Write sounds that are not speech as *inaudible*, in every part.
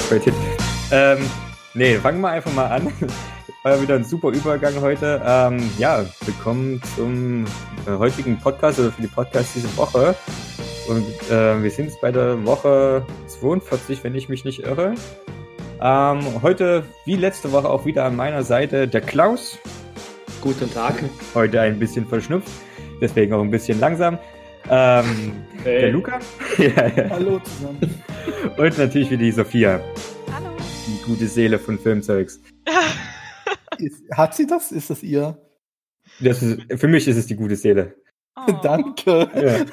Podcast-Qualität. Ähm, nee, fangen wir einfach mal an. *laughs* War ja wieder ein super Übergang heute. Ähm, ja, willkommen zum äh, heutigen Podcast oder für die Podcast diese Woche. Und äh, wir sind jetzt bei der Woche 42, wenn ich mich nicht irre. Ähm, heute, wie letzte Woche, auch wieder an meiner Seite der Klaus. Guten Tag. Heute ein bisschen verschnupft, deswegen auch ein bisschen langsam. Ähm, hey. Der Luca. *laughs* ja, ja. Hallo zusammen. Und natürlich wieder die Sophia. Hallo. Die gute Seele von Filmzeugs. *laughs* Hat sie das? Ist das ihr? Das ist, für mich ist es die gute Seele. Oh. *laughs* Danke. Ja.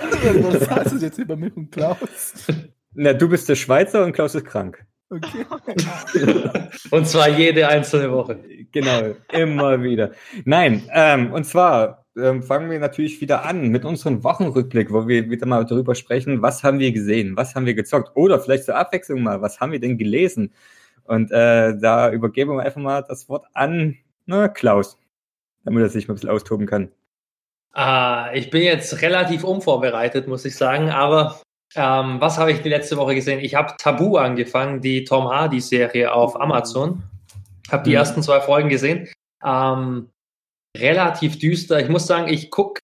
Was heißt das jetzt über mich und Klaus? Na, du bist der Schweizer und Klaus ist krank. Okay. und zwar jede einzelne Woche. Genau, immer wieder. Nein, ähm, und zwar ähm, fangen wir natürlich wieder an mit unserem Wochenrückblick, wo wir wieder mal darüber sprechen, was haben wir gesehen, was haben wir gezockt oder vielleicht zur Abwechslung mal, was haben wir denn gelesen? Und äh, da übergeben wir einfach mal das Wort an na, Klaus, damit er sich mal ein bisschen austoben kann. Ah, ich bin jetzt relativ unvorbereitet, muss ich sagen, aber ähm, was habe ich die letzte Woche gesehen? Ich habe Tabu angefangen, die Tom Hardy-Serie auf Amazon. Habe die mhm. ersten zwei Folgen gesehen. Ähm, relativ düster. Ich muss sagen, ich gucke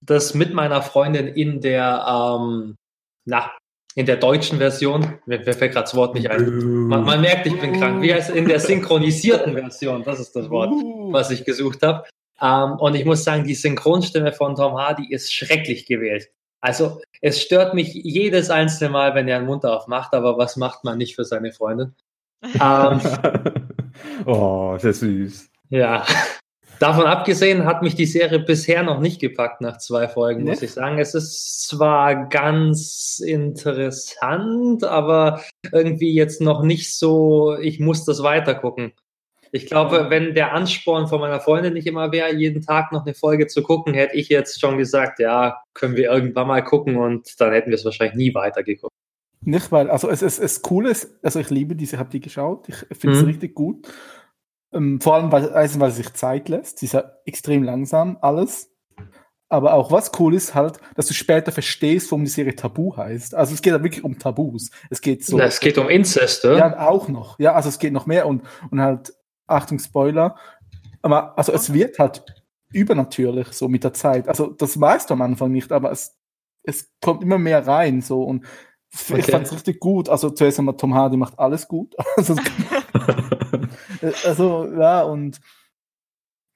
das mit meiner Freundin in der, ähm, na, in der deutschen Version. Mir, mir fällt gerade das Wort nicht ein. Man, man, merkt, ich bin krank. Wie heißt in der *laughs* synchronisierten Version? Das ist das Wort, was ich gesucht habe. Ähm, und ich muss sagen, die Synchronstimme von Tom Hardy ist schrecklich gewählt. Also es stört mich jedes einzelne Mal, wenn er einen Mund aufmacht, aber was macht man nicht für seine Freundin? *laughs* ähm, *laughs* oh, sehr süß. Ja, Davon abgesehen hat mich die Serie bisher noch nicht gepackt nach zwei Folgen, muss ich sagen. Es ist zwar ganz interessant, aber irgendwie jetzt noch nicht so, ich muss das weitergucken. Ich glaube, wenn der Ansporn von meiner Freundin nicht immer wäre, jeden Tag noch eine Folge zu gucken, hätte ich jetzt schon gesagt, ja, können wir irgendwann mal gucken und dann hätten wir es wahrscheinlich nie weitergeguckt. Nicht, weil, also es ist cool also ich liebe diese, ich habe die geschaut, ich finde es mhm. richtig gut. Ähm, vor allem, weil, also, weil es sich Zeit lässt. Sie ist ja extrem langsam, alles. Aber auch was cool ist halt, dass du später verstehst, warum die Serie Tabu heißt. Also es geht ja wirklich um Tabus. Es geht so. Es geht um Inzest, oder? Ja, auch noch. Ja, also es geht noch mehr und, und halt, Achtung, Spoiler. Aber also es wird halt übernatürlich so mit der Zeit. Also das weißt du am Anfang nicht, aber es, es kommt immer mehr rein so und okay. ich fand es richtig gut. Also zuerst einmal Tom Hardy macht alles gut. *laughs* Also *laughs* Also, ja, und.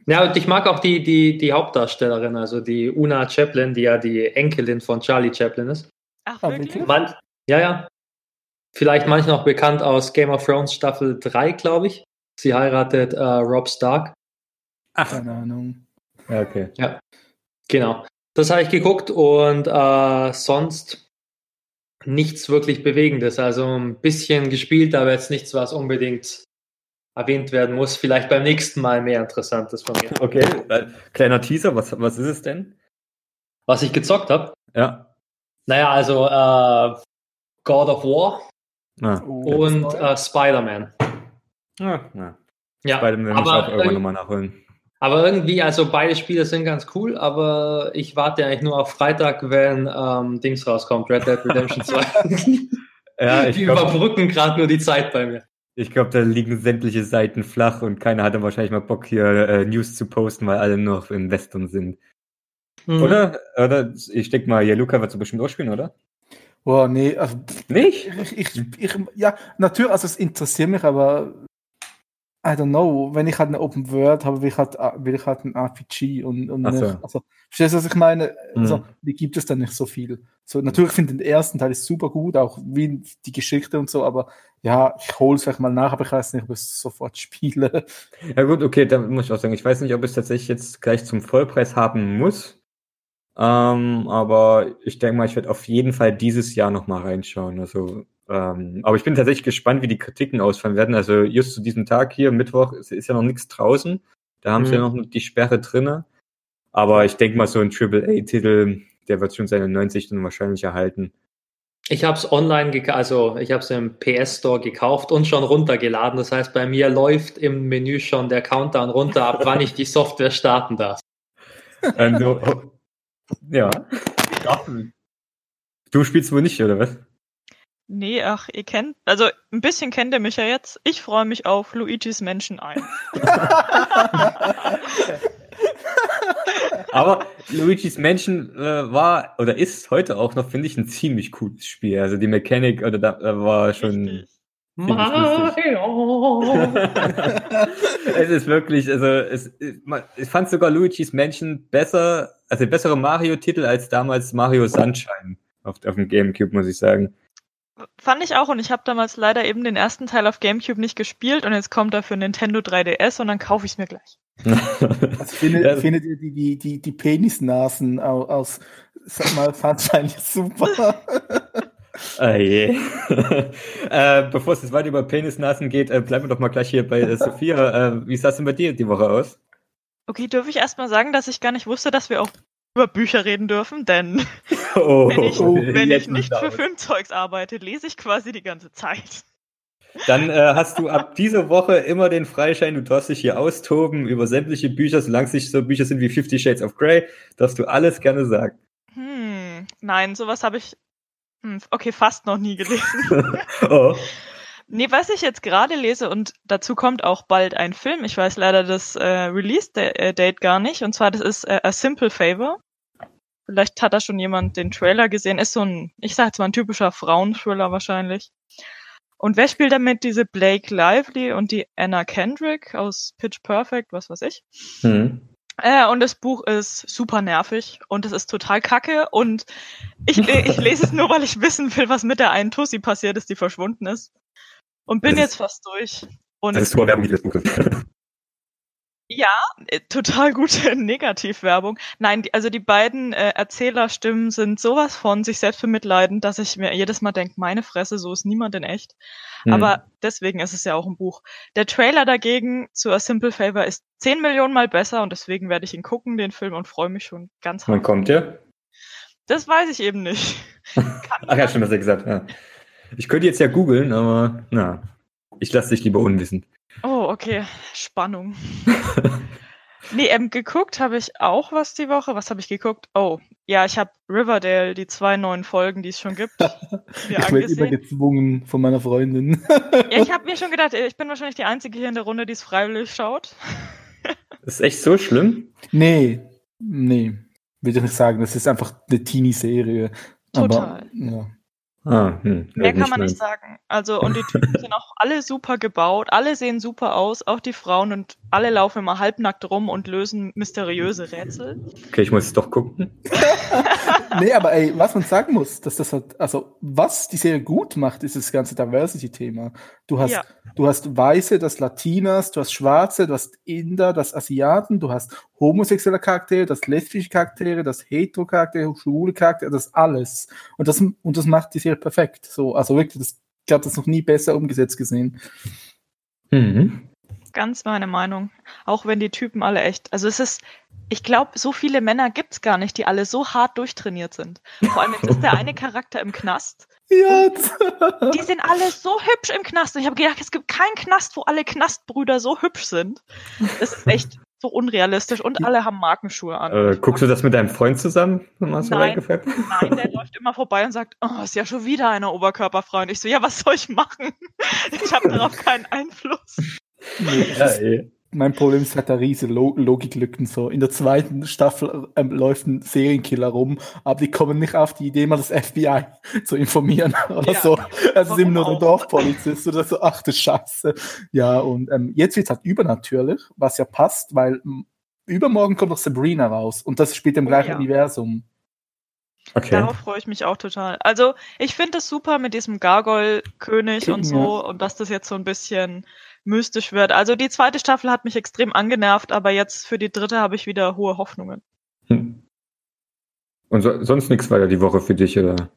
Ja, und ich mag auch die, die, die Hauptdarstellerin, also die Una Chaplin, die ja die Enkelin von Charlie Chaplin ist. Ach, wirklich? Man, ja, ja. Vielleicht manchmal auch bekannt aus Game of Thrones Staffel 3, glaube ich. Sie heiratet äh, Rob Stark. Ach. Keine Ahnung. Ja, okay. Ja, genau. Das habe ich geguckt und äh, sonst nichts wirklich Bewegendes. Also ein bisschen gespielt, aber jetzt nichts, was unbedingt erwähnt werden muss. Vielleicht beim nächsten Mal mehr Interessantes von mir. Okay, kleiner Teaser, was, was ist es denn? Was ich gezockt habe? Ja. Naja, also äh, God of War ah, und äh, Spider-Man. Ah, ja. ja. Spider-Man muss ich auch irgendwann nochmal nachholen. Aber irgendwie, also beide Spiele sind ganz cool, aber ich warte eigentlich nur auf Freitag, wenn ähm, Dings rauskommt, Red Dead Redemption 2. *laughs* ja, ich die glaub, überbrücken gerade nur die Zeit bei mir. Ich glaube, da liegen sämtliche Seiten flach und keiner hatte wahrscheinlich mal Bock, hier äh, News zu posten, weil alle nur auf Investoren sind. Mhm. Oder? Oder? Ich denke mal, ja, Luca wird so bestimmt auch spielen, oder? Boah, nee, also. Nicht? Ich, ich, ich, ja, natürlich, also es interessiert mich, aber I don't know, wenn ich halt eine Open World habe, will ich halt, will ich halt ein RPG und, und so. nicht, also, verstehst du, was ich meine? Mhm. Also, die gibt es dann nicht so viel. So, natürlich finde ich den ersten Teil ist super gut, auch wie die Geschichte und so, aber ja, ich hole es vielleicht mal nach, aber ich weiß nicht, ob ich es sofort *laughs* spiele. Ja gut, okay, da muss ich auch sagen, ich weiß nicht, ob ich es tatsächlich jetzt gleich zum Vollpreis haben muss. Ähm, aber ich denke mal, ich werde auf jeden Fall dieses Jahr nochmal reinschauen. Also ähm, aber ich bin tatsächlich gespannt, wie die Kritiken ausfallen werden. Also just zu diesem Tag hier, Mittwoch, ist, ist ja noch nichts draußen. Da haben mhm. sie ja noch die Sperre drinne. Aber ich denke mal, so ein AAA-Titel, der wird schon seine 90 dann wahrscheinlich erhalten. Ich habe es online, also ich habe es im PS Store gekauft und schon runtergeladen. Das heißt, bei mir läuft im Menü schon der Countdown runter, ab wann ich die Software starten darf. *laughs* Ähm, du, ja. Du spielst wohl nicht, oder was? Nee, ach, ihr kennt, also ein bisschen kennt ihr mich ja jetzt. Ich freue mich auf Luigi's Menschen ein. *laughs* Aber Luigi's Mansion äh, war oder ist heute auch noch, finde ich, ein ziemlich cooles Spiel. Also die Mechanik oder da, da war schon. Richtig. Mario! *laughs* es ist wirklich, also es, ich fand sogar Luigi's Mansion besser, also bessere Mario-Titel als damals Mario Sunshine auf, auf dem Gamecube, muss ich sagen. Fand ich auch und ich habe damals leider eben den ersten Teil auf GameCube nicht gespielt und jetzt kommt er für Nintendo 3DS und dann kaufe ich es mir gleich. *laughs* Also findet, Ja. findet ihr die, die, die, die Penisnasen au- aus, sag mal, Sunshine *laughs* super? Ah je. *laughs* äh, bevor es jetzt weiter über Penisnasen geht, äh, bleiben wir doch mal gleich hier bei äh, Sophia. Äh, wie sah es denn bei dir die Woche aus? Okay, dürfe ich erstmal sagen, dass ich gar nicht wusste, dass wir auch über Bücher reden dürfen, denn *laughs* Oh, wenn ich, Oh, wenn ich nicht für. Filmzeugs arbeite, lese ich quasi die ganze Zeit. Dann äh, hast du ab dieser Woche immer den Freischein, du darfst dich hier austoben über sämtliche Bücher, solange es nicht so Bücher sind wie Fifty Shades of Grey, darfst du alles gerne sagen. Hm, nein, sowas habe ich, okay, fast noch nie gelesen. *laughs* *laughs* oh. Nee, was ich jetzt gerade lese und dazu kommt auch bald ein Film. Ich weiß leider das äh, Release-Date gar nicht. Und zwar, das ist äh, A Simple Favor. Vielleicht hat da schon jemand den Trailer gesehen. Ist so ein, ich sag jetzt mal ein typischer Frauenthriller wahrscheinlich. Und wer spielt damit? Diese Blake Lively und die Anna Kendrick aus Pitch Perfect, was weiß ich. Hm. Äh, und das Buch ist super nervig und es ist total kacke und ich, ich *laughs* lese es nur, weil ich wissen will, was mit der einen Tussi passiert ist, die verschwunden ist. Und bin Das jetzt fast durch. Und Das ist Vorwerbung dieses Buches. Ja, äh, total gute *laughs* Negativwerbung. Nein, die, also die beiden äh, Erzählerstimmen sind sowas von sich selbst bemitleidend, dass ich mir jedes Mal denke, meine Fresse, so ist niemand in echt. Hm. Aber deswegen ist es ja auch ein Buch. Der Trailer dagegen zu A Simple Favor ist 10 Millionen Mal besser und deswegen werde ich ihn gucken, den Film, und freue mich schon ganz Wann hart. kommt der? Das weiß ich eben nicht. *laughs* Ach ja, schon, was er gesagt ja. Ich könnte jetzt ja googeln, aber na, ich lasse dich lieber unwissend. Oh, okay. Spannung. *laughs* nee, ähm, geguckt habe ich auch was die Woche. Was habe ich geguckt? Oh, ja, ich habe Riverdale, die zwei neuen Folgen, die es schon gibt, *laughs* Ich werde immer gezwungen von meiner Freundin. Ja, ich *laughs* habe mir schon gedacht, ich bin wahrscheinlich die Einzige hier in der Runde, die es freiwillig schaut. Das ist echt so schlimm? nee, nee, würde ich nicht sagen. Das ist einfach eine Teenie-Serie. Total. Aber, ja. Ah, hm. Mehr kann man nicht sagen. Also, *laughs* und die Typen sind auch alle super gebaut, alle sehen super aus, auch die Frauen und alle laufen immer halbnackt rum und lösen mysteriöse Rätsel. Okay, ich muss es doch gucken. *laughs* nee, aber ey, was man sagen muss, dass das halt, also was die Serie gut macht, ist das ganze Diversity-Thema. Du hast, Ja. du hast Weiße, du hast Latinas, du hast Schwarze, du hast Inder, du hast Asiaten, du hast homosexuelle Charaktere, du hast lesbische Charaktere, du hast hetero Charaktere, schwule Charaktere, das alles. Und das, und das macht die Serie perfekt. So, also wirklich, das, ich habe das noch nie besser umgesetzt gesehen. Mhm. Ganz meine Meinung. Auch wenn die Typen alle echt. Also es ist, ich glaube, so viele Männer gibt's gar nicht, die alle so hart durchtrainiert sind. Vor allem jetzt ist der eine Charakter im Knast. Ja, Die sind alle so hübsch im Knast. Und ich habe gedacht, es gibt keinen Knast, wo alle Knastbrüder so hübsch sind. Das ist echt so unrealistisch. Und alle haben Markenschuhe an. Äh, guckst du das mit deinem Freund zusammen? wenn man so Nein. reingefällt? Nein, der *laughs* läuft immer vorbei und sagt, oh, ist ja schon wieder einer oberkörperfrei. Und ich so, ja, was soll ich machen? Ich habe darauf keinen Einfluss. Ja, das ist, mein Problem ist halt da riesige Lo Logiklücken. So. In der zweiten Staffel ähm, läuft ein Serienkiller rum, aber die kommen nicht auf die Idee, mal das FBI *laughs* zu informieren *laughs* oder Ja, so. Also sind warum nur der? Dorfpolizist oder so, ach du Scheiße. Ja, und ähm, jetzt wird es halt übernatürlich, was ja passt, weil übermorgen kommt noch Sabrina raus und das spielt im Oh gleichen ja. Universum. Okay. Darauf freue ich mich auch total. Also, ich finde es super mit diesem Gargoyle-König und so und dass das jetzt so ein bisschen mystisch wird. Also, die zweite Staffel hat mich extrem angenervt, aber jetzt für die dritte habe ich wieder hohe Hoffnungen. Hm. Und so, sonst nichts weiter die Woche für dich, oder?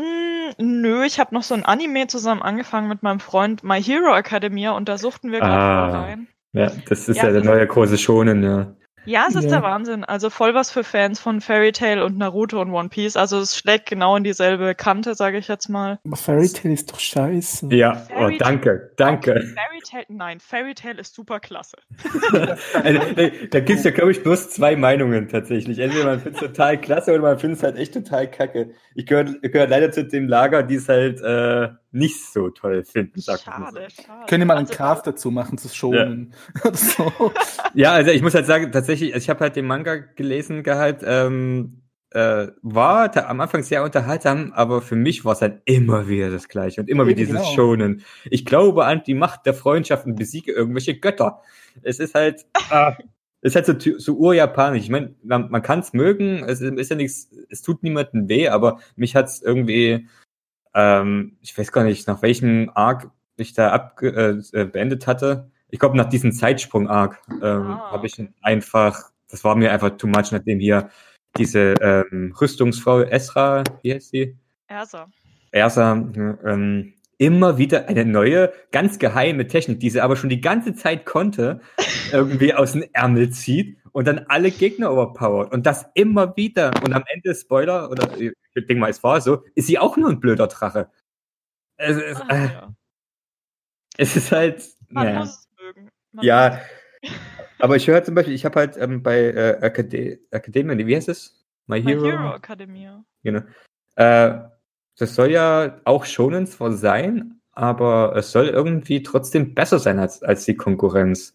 Mm, nö, ich habe noch so ein Anime zusammen angefangen mit meinem Freund My Hero Academia und da suchten wir gerade Ah. rein. Ja, das ist Ja, ja, der neue große Schonen, ja. Ja, es ist Ja. der Wahnsinn. Also voll was für Fans von Fairy Tail und Naruto und One Piece. Also es schlägt genau in dieselbe Kante, sage ich jetzt mal. Aber Fairy Tail ist doch scheiße. Ja, oh, danke, danke. Fairy Tail, nein, Fairy Tail ist super klasse. *laughs* Also, da da gibt es ja, glaube ich, bloß zwei Meinungen tatsächlich. Entweder man findet es total klasse oder man findet es halt echt total kacke. Ich gehöre gehör leider zu dem Lager, die es halt äh, nicht so toll finden, sagt man so. Schade, schade. Können wir mal einen Also, Cast dazu machen, zu schonen. *laughs* Oder so. *laughs* Ja, also ich muss halt sagen, tatsächlich, also ich habe halt den Manga gelesen gehabt, ähm, äh, war da am Anfang sehr unterhaltsam, aber für mich war es halt immer wieder das Gleiche und immer wieder dieses genau. Schonen. Ich glaube an die Macht der Freundschaft und besiege irgendwelche Götter. Es ist halt, ah, es ist halt so, so urjapanisch. Ich meine, man, man kann es mögen, es ist ja nichts, es tut niemandem weh, aber mich hat's irgendwie, ähm, ich weiß gar nicht, nach welchem Arc ich da abge äh, äh, beendet hatte. Ich glaube, nach diesem Zeitsprung-Arc ähm, Ah, habe ich einfach, das war mir einfach too much, nachdem hier diese ähm, Rüstungsfrau Esra, wie heißt sie? Ersa. Ersa, ähm, immer wieder eine neue, ganz geheime Technik, die sie aber schon die ganze Zeit konnte, irgendwie aus dem Ärmel zieht und dann alle Gegner overpowert. Und das immer wieder. Und am Ende, Spoiler, oder ich denke mal, es war so, ist sie auch nur ein blöder Drache. Es ist, Ah, äh, ja. es ist halt. Man naja. muss es mögen. Man Ja, *laughs* aber ich höre zum Beispiel, ich habe halt ähm, bei äh, Akade Academia, wie heißt es? My My Hero. Hero Academia. Genau. Äh, das soll ja auch schonen zwar sein, aber es soll irgendwie trotzdem besser sein als, als die Konkurrenz.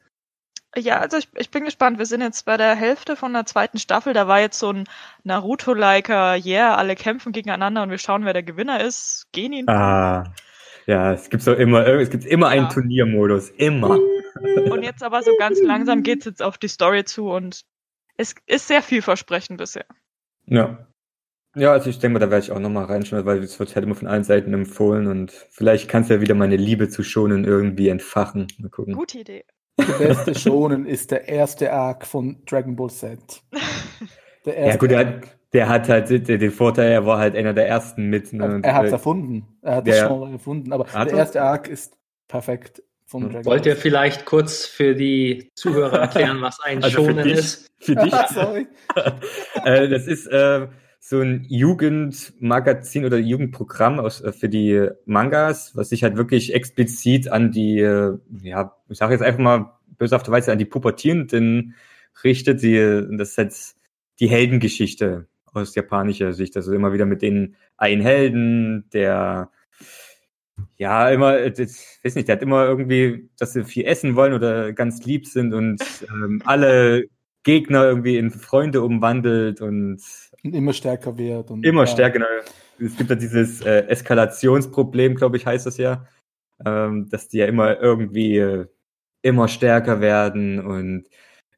Ja, also ich, ich bin gespannt. Wir sind jetzt bei der Hälfte von der zweiten Staffel. Da war jetzt so ein Naruto-liker, yeah, alle kämpfen gegeneinander und wir schauen, wer der Gewinner ist. Genin. Ah. Ja, es gibt so immer, es gibt immer einen Ja. Turniermodus. Immer. *laughs* Und jetzt aber so ganz langsam geht's jetzt auf die Story zu und es ist sehr vielversprechend bisher. Ja. Ja, also ich denke mal, da werde ich auch nochmal reinschauen, weil es wird halt immer von allen Seiten empfohlen und vielleicht kannst du ja wieder meine Liebe zu schonen irgendwie entfachen. Mal gucken. Gute Idee. Der beste Schonen ist der erste Arc von Dragon Ball Z. Der Ja, erste gut, der hat, der hat halt den den Vorteil, er war halt einer der ersten mit. Ne? Er hat es erfunden. Er hat Ja, das ja. Genre erfunden. Aber der er? erste Arc ist perfekt von Hm. Dragon Wollt ihr Ball. vielleicht kurz für die Zuhörer erklären, was ein Also für Schonen dich. ist? für *laughs* dich. Sorry. *laughs* äh, das ist äh, so ein Jugendmagazin oder Jugendprogramm aus, äh, für die Mangas, was sich halt wirklich explizit an die, äh, ja, ich sage jetzt einfach mal böshafterweise an die Pubertierenden richtet. Die, das ist halt die Heldengeschichte aus japanischer Sicht. Also immer wieder mit den einen Helden, der ja, immer, äh, das, weiß nicht, der hat immer irgendwie, dass sie viel essen wollen oder ganz lieb sind und ähm, alle Gegner irgendwie in Freunde umwandelt und Und immer stärker wird. Und, immer ja. stärker. Es gibt ja dieses äh, Eskalationsproblem, glaube ich, heißt das ja, ähm, dass die ja immer irgendwie äh, immer stärker werden und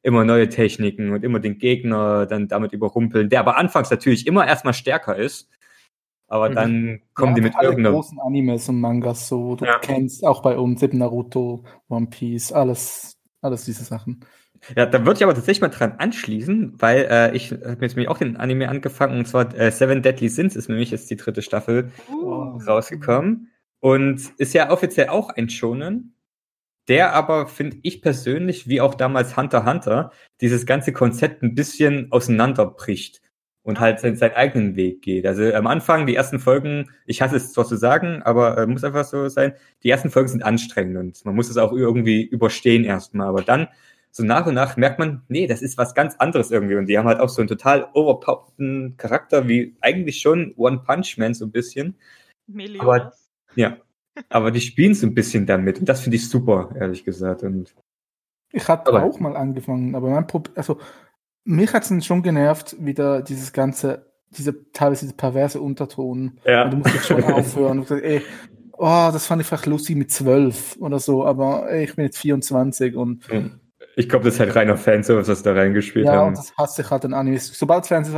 immer neue Techniken und immer den Gegner dann damit überrumpeln, der aber anfangs natürlich immer erstmal stärker ist, aber Mhm. dann kommen die Ja, mit alle irgendeiner großen Animes und Mangas so, du Ja. kennst auch bei uns eben Naruto, One Piece, alles, alles diese Sachen. Ja, da würde ich aber tatsächlich mal dran anschließen, weil äh, ich habe jetzt nämlich auch den Anime angefangen, und zwar äh, Seven Deadly Sins ist nämlich jetzt die dritte Staffel Uh, rausgekommen. Und ist ja offiziell auch ein Shonen, der aber, finde ich persönlich, wie auch damals Hunter Hunter, dieses ganze Konzept ein bisschen auseinanderbricht und halt seinen, seinen eigenen Weg geht. Also am Anfang, die ersten Folgen, ich hasse es zwar zu sagen, aber äh, muss einfach so sein, die ersten Folgen sind anstrengend und man muss es auch irgendwie überstehen erstmal, aber dann so nach und nach merkt man, nee, das ist was ganz anderes irgendwie. Und die haben halt auch so einen total overpowerten Charakter, wie eigentlich schon One Punch Man so ein bisschen. Meliodas. Ja. Aber die spielen so ein bisschen damit. Und das finde ich super, ehrlich gesagt. Und Ich hatte Aber- auch mal angefangen, aber mein Problem, also mich hat es schon genervt, wieder dieses ganze, diese teilweise diese perverse Unterton. ja. Und du musst jetzt schon *laughs* aufhören. Und gesagt, ey, oh, das fand ich vielleicht lustig mit zwölf oder so, aber ey, ich bin jetzt 24 und Ich glaube, das ist halt reiner Fanservice, was da reingespielt ja, und haben. das hasse ich halt an Animes. Sobald Fans,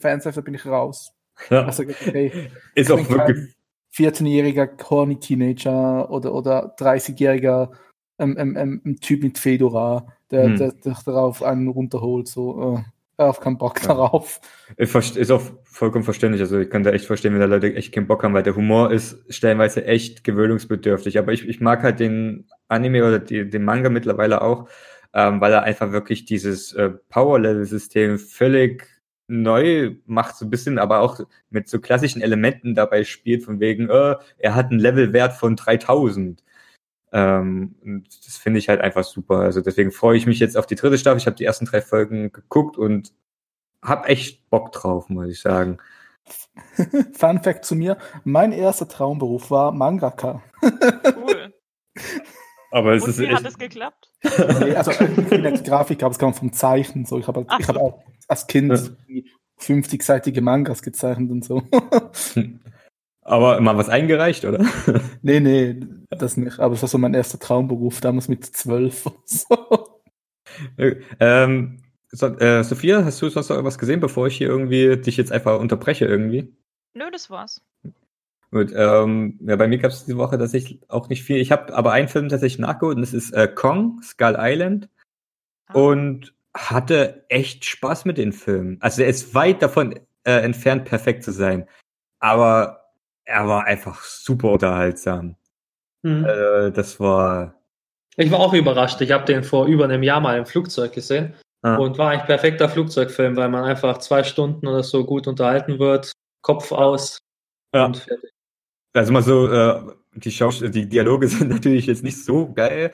Fanservice, bin ich raus. Ja. Also, okay, Ist auch wirklich. kein 14-jähriger horny Teenager oder, oder 30-jähriger ähm, ähm, ähm, Typ mit Fedora, der, Hm. der, der darauf einen runterholt. So, äh, darauf keinen Bock Ja. darauf. Ist auch vollkommen verständlich. Also ich kann da echt verstehen, wenn da Leute echt keinen Bock haben, weil der Humor ist stellenweise echt gewöhnungsbedürftig. Aber ich, ich mag halt den Anime oder die, den Manga mittlerweile auch, ähm, weil er einfach wirklich dieses äh, Power-Level-System völlig neu macht, so ein bisschen, aber auch mit so klassischen Elementen dabei spielt, von wegen, äh, er hat einen Levelwert von 3000. Ähm, und das finde ich halt einfach super. Also deswegen freue ich mich jetzt auf die dritte Staffel. Ich habe die ersten drei Folgen geguckt und habe echt Bock drauf, muss ich sagen. *laughs* Fun Fact zu mir: Mein erster Traumberuf war Mangaka. Cool. *laughs* Aber es Und ist wie echt, hat es geklappt? nee, also *laughs* ich bin jetzt Grafiker, aber es kam vom Zeichnen. So. Ich habe Ach ich hab auch als Kind Ja. 50-seitige Mangas gezeichnet und so. aber mal was eingereicht, oder? *laughs* nee, nee, das nicht. Aber es war so mein erster Traumberuf, damals mit zwölf. *laughs* und So. ähm, so, äh, Sophia, hast du sonst noch irgendwas gesehen, bevor ich hier irgendwie dich jetzt einfach unterbreche irgendwie? Nö, das war's. Gut, ähm, ja, bei mir gab es diese Woche tatsächlich auch nicht viel. Ich habe aber einen Film tatsächlich nachgeholt und das ist äh, Kong, Skull Island. Ah. Und hatte echt Spaß mit den Filmen. Also er ist weit davon äh, entfernt, perfekt zu sein. Aber er war einfach super unterhaltsam. Hm. Äh, das war. Ich war auch überrascht. Ich habe den vor über einem Jahr mal im Flugzeug gesehen Ah. und war ein perfekter Flugzeugfilm, weil man einfach zwei Stunden oder so gut unterhalten wird, Kopf aus Ja. und fertig. Also mal so, äh, die, Schaus die Dialoge *laughs* sind natürlich jetzt nicht so geil.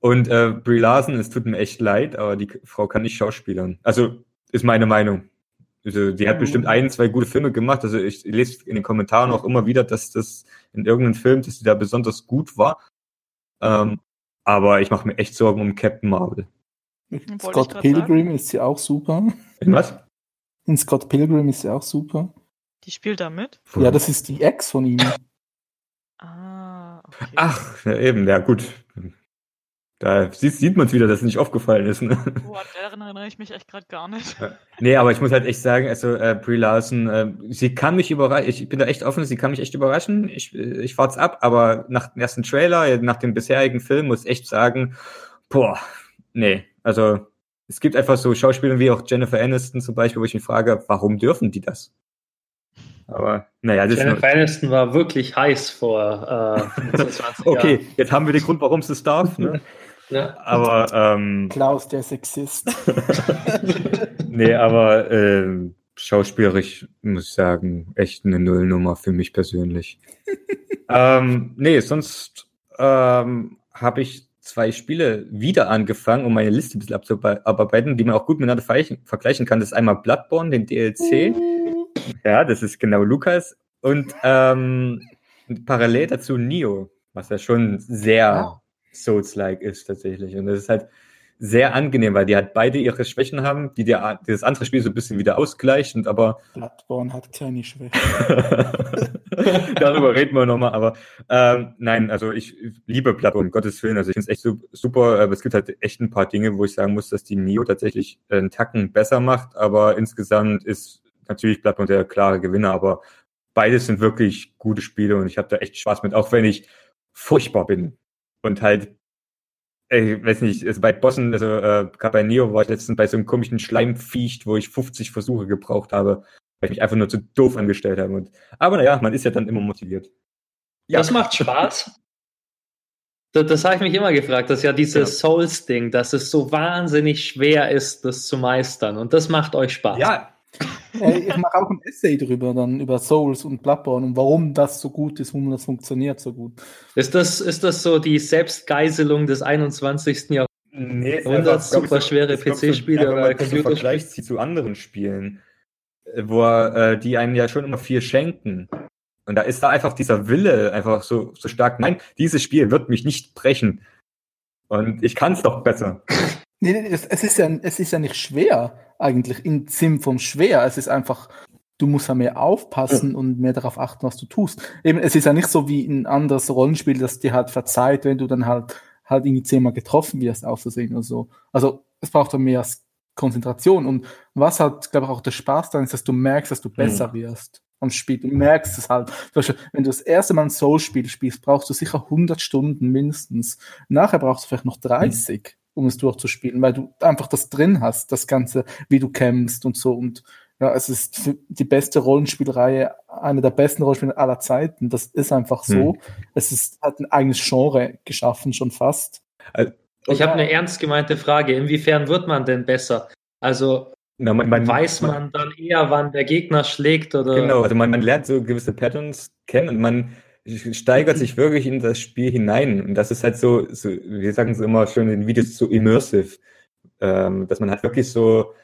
Und äh, Brie Larson, es tut mir echt leid, aber die Frau kann nicht schauspielern. Also ist meine Meinung. Also, die hat Mhm. bestimmt ein, zwei gute Filme gemacht. Also ich lese in den Kommentaren auch immer wieder, dass das in irgendeinem Film, dass sie da besonders gut war. Ähm, aber ich mache mir echt Sorgen um Captain Marvel. Ich Scott Pilgrim ist sie auch super. In was? In Scott Pilgrim ist sie auch super. Die spielt da mit? Ja, das ist die Ex von ihm. Ah, okay. Ach, ja, eben, ja gut. Da sieht, sieht man es wieder, dass es nicht aufgefallen ist. Ne? Boah, daran erinnere ich mich echt gerade gar nicht. Nee, aber ich muss halt echt sagen, also äh, Brie Larson, äh, sie kann mich überraschen, ich bin da echt offen, sie kann mich echt überraschen. Ich, äh, ich fahrt's ab, aber nach dem ersten Trailer, äh, nach dem bisherigen Film, muss ich echt sagen, boah, nee. Also es gibt einfach so Schauspieler wie auch Jennifer Aniston zum Beispiel, wo ich mich frage, warum dürfen die das? Aber naja, das ist Jennifer nur, Aniston war wirklich heiß vor äh, *laughs* 25 Okay, Jahren. jetzt haben wir den Grund, warum es darf. Ne? *laughs* Ja. Aber ähm, Klaus, der Sexist. *laughs* Nee, aber ähm, schauspielerisch muss ich sagen, echt eine Nullnummer für mich persönlich. ähm, nee, sonst ähm, habe ich zwei Spiele wieder angefangen, um meine Liste ein bisschen abzuarbeiten, die man auch gut miteinander vergleichen, vergleichen kann. Das ist einmal Bloodborne, den DLC. Ja, das ist genau Lukas. Und ähm, parallel dazu Nio, was ja schon sehr Ah. Souls-like ist tatsächlich. Und das ist halt sehr angenehm, weil die halt beide ihre Schwächen haben, die der, dieses andere Spiel so ein bisschen wieder ausgleicht. Und aber *laughs* Bloodborne hat keine Schwäche. *laughs* darüber reden wir nochmal. Aber ähm, nein, also ich liebe Bloodborne, um Gottes Willen. Also ich finde es echt su- super, aber es gibt halt echt ein paar Dinge, wo ich sagen muss, dass die Nio tatsächlich äh, einen Tacken besser macht. Aber insgesamt ist natürlich Bloodborne der klare Gewinner. Aber beides sind wirklich gute Spiele und ich habe da echt Spaß mit, auch wenn ich furchtbar bin und halt ich weiß nicht, also bei Bossen, also äh, gerade bei Neo war ich letztens bei so einem komischen Schleimviech, wo ich 50 Versuche gebraucht habe, weil ich mich einfach nur zu doof angestellt habe. Und, aber naja, man ist ja dann immer motiviert. Ja. Das macht Spaß. Das, das habe ich mich immer gefragt, dass ja dieses Souls-Ding, dass es so wahnsinnig schwer ist, das zu meistern. Und das macht euch Spaß. Ja, Äh, ich mache auch ein Essay drüber, dann über Souls und Bloodborne und warum das so gut ist, warum das funktioniert so gut. Ist, das, ist das so die Selbstgeißelung des 21. Jahrhunderts? nee, es ist 100 einfach, super schwere PC-Spiele oder Computerspiele. Vergleich zieht zu anderen Spielen, äh, wo äh, die einen ja schon immer viel schenken. Und da ist da einfach dieser Wille einfach so, so stark. Nein, dieses Spiel wird mich nicht brechen. Und ich kann es doch besser. Nee, nee, es, es, ist ja, es ist ja nicht schwer, eigentlich im Sinn vom schwer. Es ist einfach, du musst ja mehr aufpassen und mehr darauf achten, was du tust. Eben, es ist ja nicht so wie ein anderes Rollenspiel, das dir halt verzeiht, wenn du dann halt, halt irgendwie zehnmal getroffen wirst, aus Versehen oder so. Also, es braucht dann mehr Konzentration. Und was halt, glaube ich, auch der Spaß dann ist, dass du merkst, dass du besser wirst am Spiel. Du merkst es halt. Zum Beispiel, wenn du das erste Mal ein Soul-Spiel spielst, brauchst du sicher 100 Stunden mindestens. Nachher brauchst du vielleicht noch 30, um es durchzuspielen, weil du einfach das drin hast, das Ganze, wie du kämpfst und so. Und ja, es ist die beste Rollenspielreihe, eine der besten Rollenspiele aller Zeiten. Das ist einfach so. Es ist, hat ein eigenes Genre geschaffen, schon fast. Also, Ich habe eine ernst gemeinte Frage. Inwiefern wird man denn besser? Also Na, man, man, weiß man dann eher, wann der Gegner schlägt oder? Genau, also man, man lernt so gewisse Patterns kennen und man steigert sich wirklich in das Spiel hinein. Und das ist halt so, so wir sagen es immer schön in Videos, so immersive, ähm, dass man halt wirklich so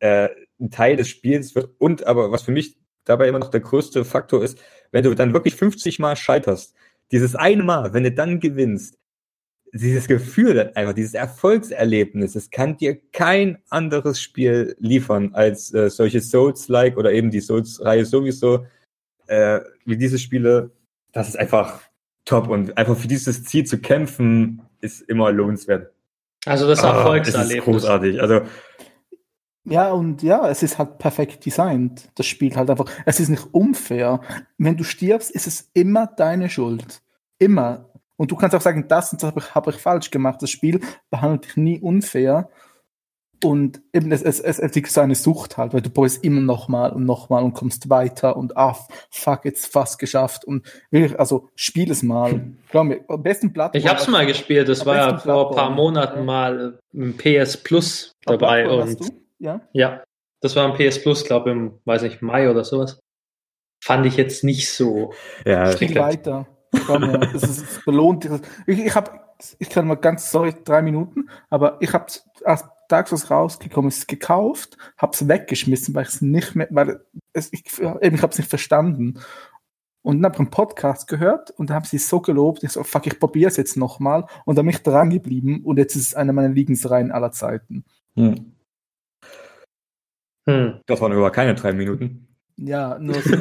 äh, ein Teil des Spiels wird. Und aber was für mich dabei immer noch der größte Faktor ist, wenn du dann wirklich 50 Mal scheiterst, dieses eine Mal, wenn du dann gewinnst, dieses Gefühl einfach, dieses Erfolgserlebnis, das kann dir kein anderes Spiel liefern als äh, solche Souls-like oder eben die Souls-Reihe sowieso, äh, wie diese Spiele. Das ist einfach top und einfach für dieses Ziel zu kämpfen, ist immer lohnenswert. Also das Ah, Erfolgserlebnis. Es ist großartig. Also Ja, und ja, es ist halt perfekt designt. Das spielt halt einfach. Es ist nicht unfair. Wenn du stirbst, ist es immer deine Schuld. Immer. Und du kannst auch sagen, das und das habe ich, hab ich falsch gemacht. Das Spiel behandelt dich nie unfair. Und eben, es, es, es entwickelt so eine Sucht halt, weil du probierst immer nochmal und nochmal und kommst weiter und ah, fuck, jetzt fast geschafft. Und wirklich, also spiel es mal. Glaub mir, am besten Plattform. Ich hab's mal gespielt, das war ja vor ein paar. Monaten mal im PS Plus dabei und? Ja. ja, das war im PS Plus, glaube im, weiß nicht, Mai oder sowas. Fand ich jetzt nicht so. ja, Spiel weiter. Komm, ja. Das ist es belohnt. Ich, ich habe, ich kann mal ganz, sorry, drei Minuten, aber ich habe Tags was rausgekommen ist, gekauft, habe es weggeschmissen, weil ich es nicht mehr, weil es, ich, eben, ich habe es nicht verstanden. Und dann habe ich einen Podcast gehört und da haben sie es so gelobt. Ich so, fuck, ich probiere es jetzt nochmal. Und dann bin ich dran geblieben und jetzt ist es eine meiner Lieblingsreihen aller Zeiten. Hm. Hm. Das waren aber keine drei Minuten. Ja, nur *laughs* so,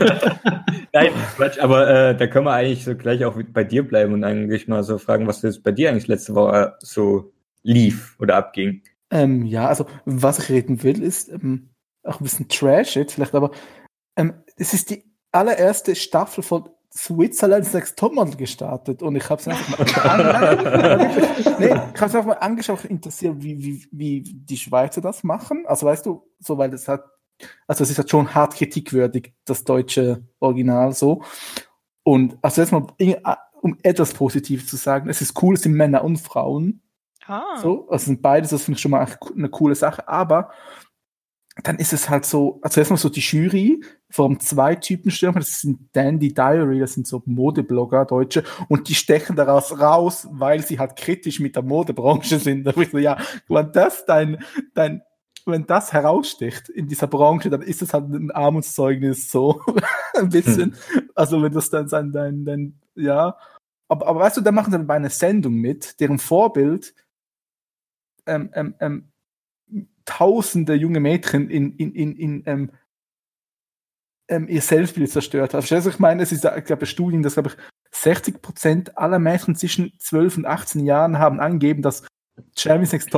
Nein, Quatsch, aber äh, da können wir eigentlich so gleich auch bei dir bleiben und eigentlich mal so fragen, was jetzt bei dir eigentlich letzte Woche so lief oder abging. Ähm, ja, also was ich reden will, ist ähm, auch ein bisschen Trash jetzt vielleicht, aber ähm, es ist die allererste Staffel von Switzerland's Next Topmodel gestartet und ich habe es einfach mal, *laughs* nee, ich hab's einfach mal angeschaut, interessiert, wie, wie, wie die Schweizer das machen. Also weißt du, so weil das hat, also es ist halt schon hart kritikwürdig, das deutsche Original so. Und also erstmal, um etwas Positives zu sagen, es ist cool, es sind Männer und Frauen. Ah. So, also sind beides, das finde ich schon mal eine coole Sache, aber dann ist es halt so, also erstmal so die Jury, vor allem zwei Typen stürmen, das sind Dandy Diary, das sind so Modeblogger, Deutsche, und die stechen daraus raus, weil sie halt kritisch mit der Modebranche sind. Da ich so, ja, wenn das dein, dein, wenn das heraussticht in dieser Branche, dann ist es halt ein Armutszeugnis, so *laughs* ein bisschen. Also wenn das dann sein, dein, dein, ja. Aber, aber weißt du, da machen sie dann bei einer Sendung mit, deren Vorbild ähm, ähm, ähm, tausende junge Mädchen in, in, in, in ähm, ähm, ihr Selbstbild zerstört hat. Verstehst du, was ich meine? Es ist, ich glaube, Studien, dass, glaube ich, 60 Prozent aller Mädchen zwischen 12 und 18 Jahren haben angegeben, dass Jeremy's Next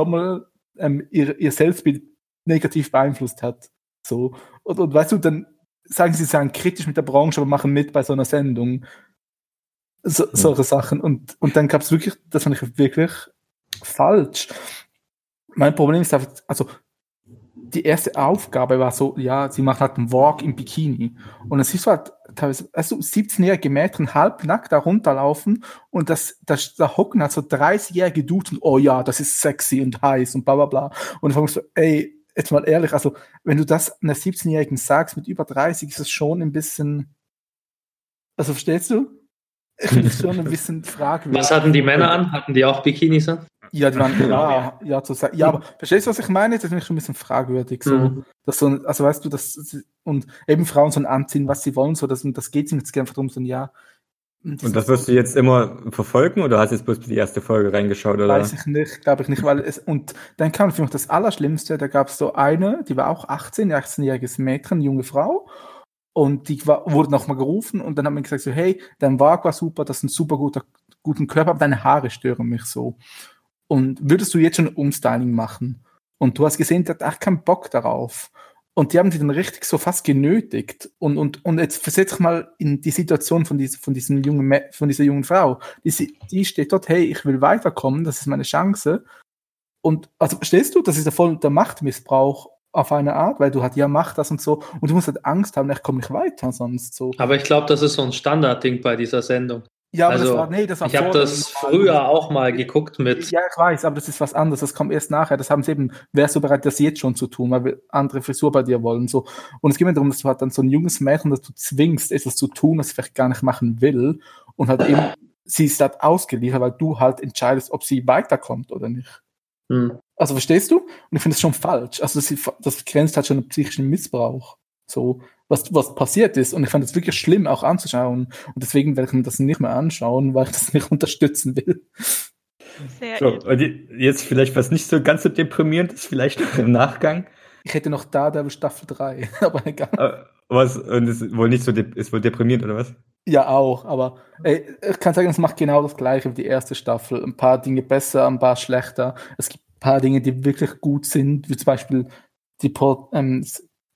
ähm, ihr, ihr Selbstbild negativ beeinflusst hat. So. Und, und weißt du, dann sagen sie, sie seien kritisch mit der Branche, aber machen mit bei so einer Sendung. So, solche Sachen. Und, und dann gab es wirklich, das fand ich wirklich falsch. Mein Problem ist also die erste Aufgabe war so, ja, sie macht halt einen Walk im Bikini. Und dann siehst du halt teilweise, also 17-jährige Mädchen halbnackt da runterlaufen und das, das, da hocken halt so 30-jährige Dudes und, oh ja, das ist sexy und heiß und bla bla bla. Und dann fragst du, ey, jetzt mal ehrlich, also wenn du das einer 17-Jährigen sagst mit über 30, ist es schon ein bisschen, also verstehst du? Ich finde es schon ein bisschen *laughs* fragwürdig. Was hatten die Männer an? Hatten die auch Bikinis an? Ja, die waren, ja, ja, zu sagen. Ja, aber verstehst du, was ich meine? Das ist mich schon ein bisschen fragwürdig. So, Mhm. dass so, also weißt du, dass, und eben Frauen sollen anziehen, was sie wollen, so, das, und das geht ihnen jetzt einfach darum, so ein Ja. Und das wirst du jetzt immer verfolgen oder hast du jetzt bloß die erste Folge reingeschaut? Oder? Weiß ich nicht, glaube ich nicht, weil es, und dann kam für mich das Allerschlimmste, da gab es so eine, die war auch 18, 18-jähriges Mädchen, junge Frau, und die war, wurde nochmal gerufen und dann hat man gesagt so, hey, dein Wag war super, das ist ein super guter, guten Körper, aber deine Haare stören mich so. Und würdest du jetzt schon Umstyling machen? Und du hast gesehen, der hat echt keinen Bock darauf. Und die haben die dann richtig so fast genötigt. Und, und, und jetzt versetz dich mal in die Situation von, dies, von, diesem jungen, von dieser jungen Frau. Die, sie- die steht dort, hey, ich will weiterkommen, das ist meine Chance. Und also verstehst du, das ist ja voll der Machtmissbrauch auf eine Art, weil du halt, ja, mach das und so. Und du musst halt Angst haben, ich komme nicht weiter sonst so. Aber ich glaube, das ist so ein Standardding bei dieser Sendung. Ja, aber Also, das war, nee, das war Ich habe das früher auch mal geguckt mit. Ja, ich weiß, aber das ist was anderes. Das kommt erst nachher. Das haben sie eben, wärst du bereit, das jetzt schon zu tun, weil wir andere Frisur bei dir wollen. So. Und es geht mir darum, dass du halt dann so ein junges Mädchen, das du zwingst, etwas zu tun, das sie vielleicht gar nicht machen will. Und halt eben, sie ist halt ausgeliefert, weil du halt entscheidest, ob sie weiterkommt oder nicht. Hm. Also verstehst du? Und ich finde das schon falsch. Also das, das grenzt halt schon einen psychischen Missbrauch. So, was, was passiert ist. Und ich fand das wirklich schlimm auch anzuschauen. Und deswegen werde ich mir das nicht mehr anschauen, weil ich das nicht *laughs* unterstützen will. Sehr So, jetzt vielleicht was nicht so ganz so deprimierend ist, vielleicht noch im Nachgang. Ich hätte noch Daredevil Staffel 3, *laughs* aber egal. Was, und es ist wohl nicht so, ist wohl deprimierend, oder was? Ja, auch, aber ey, ich kann sagen, es macht genau das gleiche wie die erste Staffel. Ein paar Dinge besser, ein paar schlechter. Es gibt ein paar Dinge, die wirklich gut sind, wie zum Beispiel die Port, ähm,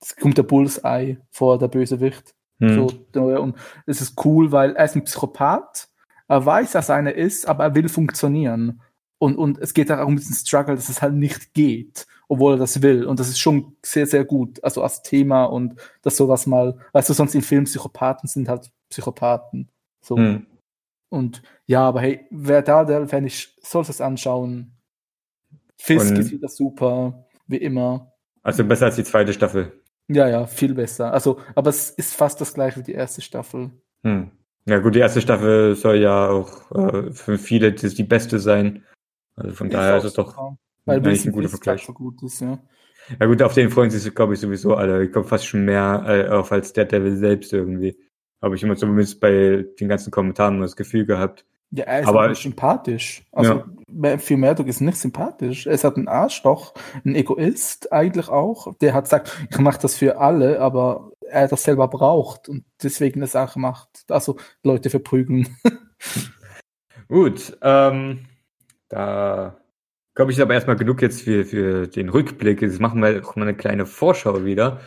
es kommt der Bullseye vor, der Bösewicht. Hm. So, und es ist cool, weil er ist ein Psychopath, er weiß, dass er einer ist, aber er will funktionieren. Und, und es geht auch um diesen Struggle, dass es halt nicht geht, obwohl er das will. Und das ist schon sehr, sehr gut, also als Thema und dass sowas mal, weißt du, sonst in Filmen Psychopathen sind halt Psychopathen. So. Hm. Und ja, aber hey, wer da, der, wenn ich, soll es anschauen. Fisk Und- ist wieder super, wie immer. Also besser als die zweite Staffel. Ja, ja, viel besser. Also, aber es ist fast das gleiche wie die erste Staffel. Hm. Ja gut, die erste Staffel soll ja auch äh, für viele die, die beste sein. Also von daher ist es doch Weil eigentlich ein guter Vergleich. so gut ist, ja. Ja gut, auf den freuen sich, glaube ich, sowieso alle. Ich glaube fast schon mehr äh, auf als der Devil selbst irgendwie. Habe ich immer zumindest bei den ganzen Kommentaren das Gefühl gehabt. Ja, er ist Aber- sympathisch. Also, Ja. Ja. für Murdoch ist nicht sympathisch. Er ist halt ein Arschloch, ein Egoist eigentlich auch. Der hat gesagt, ich mache das für alle, aber er das selber braucht und deswegen das auch macht. Also Leute verprügeln. *laughs* Gut, ähm, da glaube ich aber erstmal genug jetzt für, für den Rückblick. Jetzt machen wir auch mal eine kleine Vorschau wieder.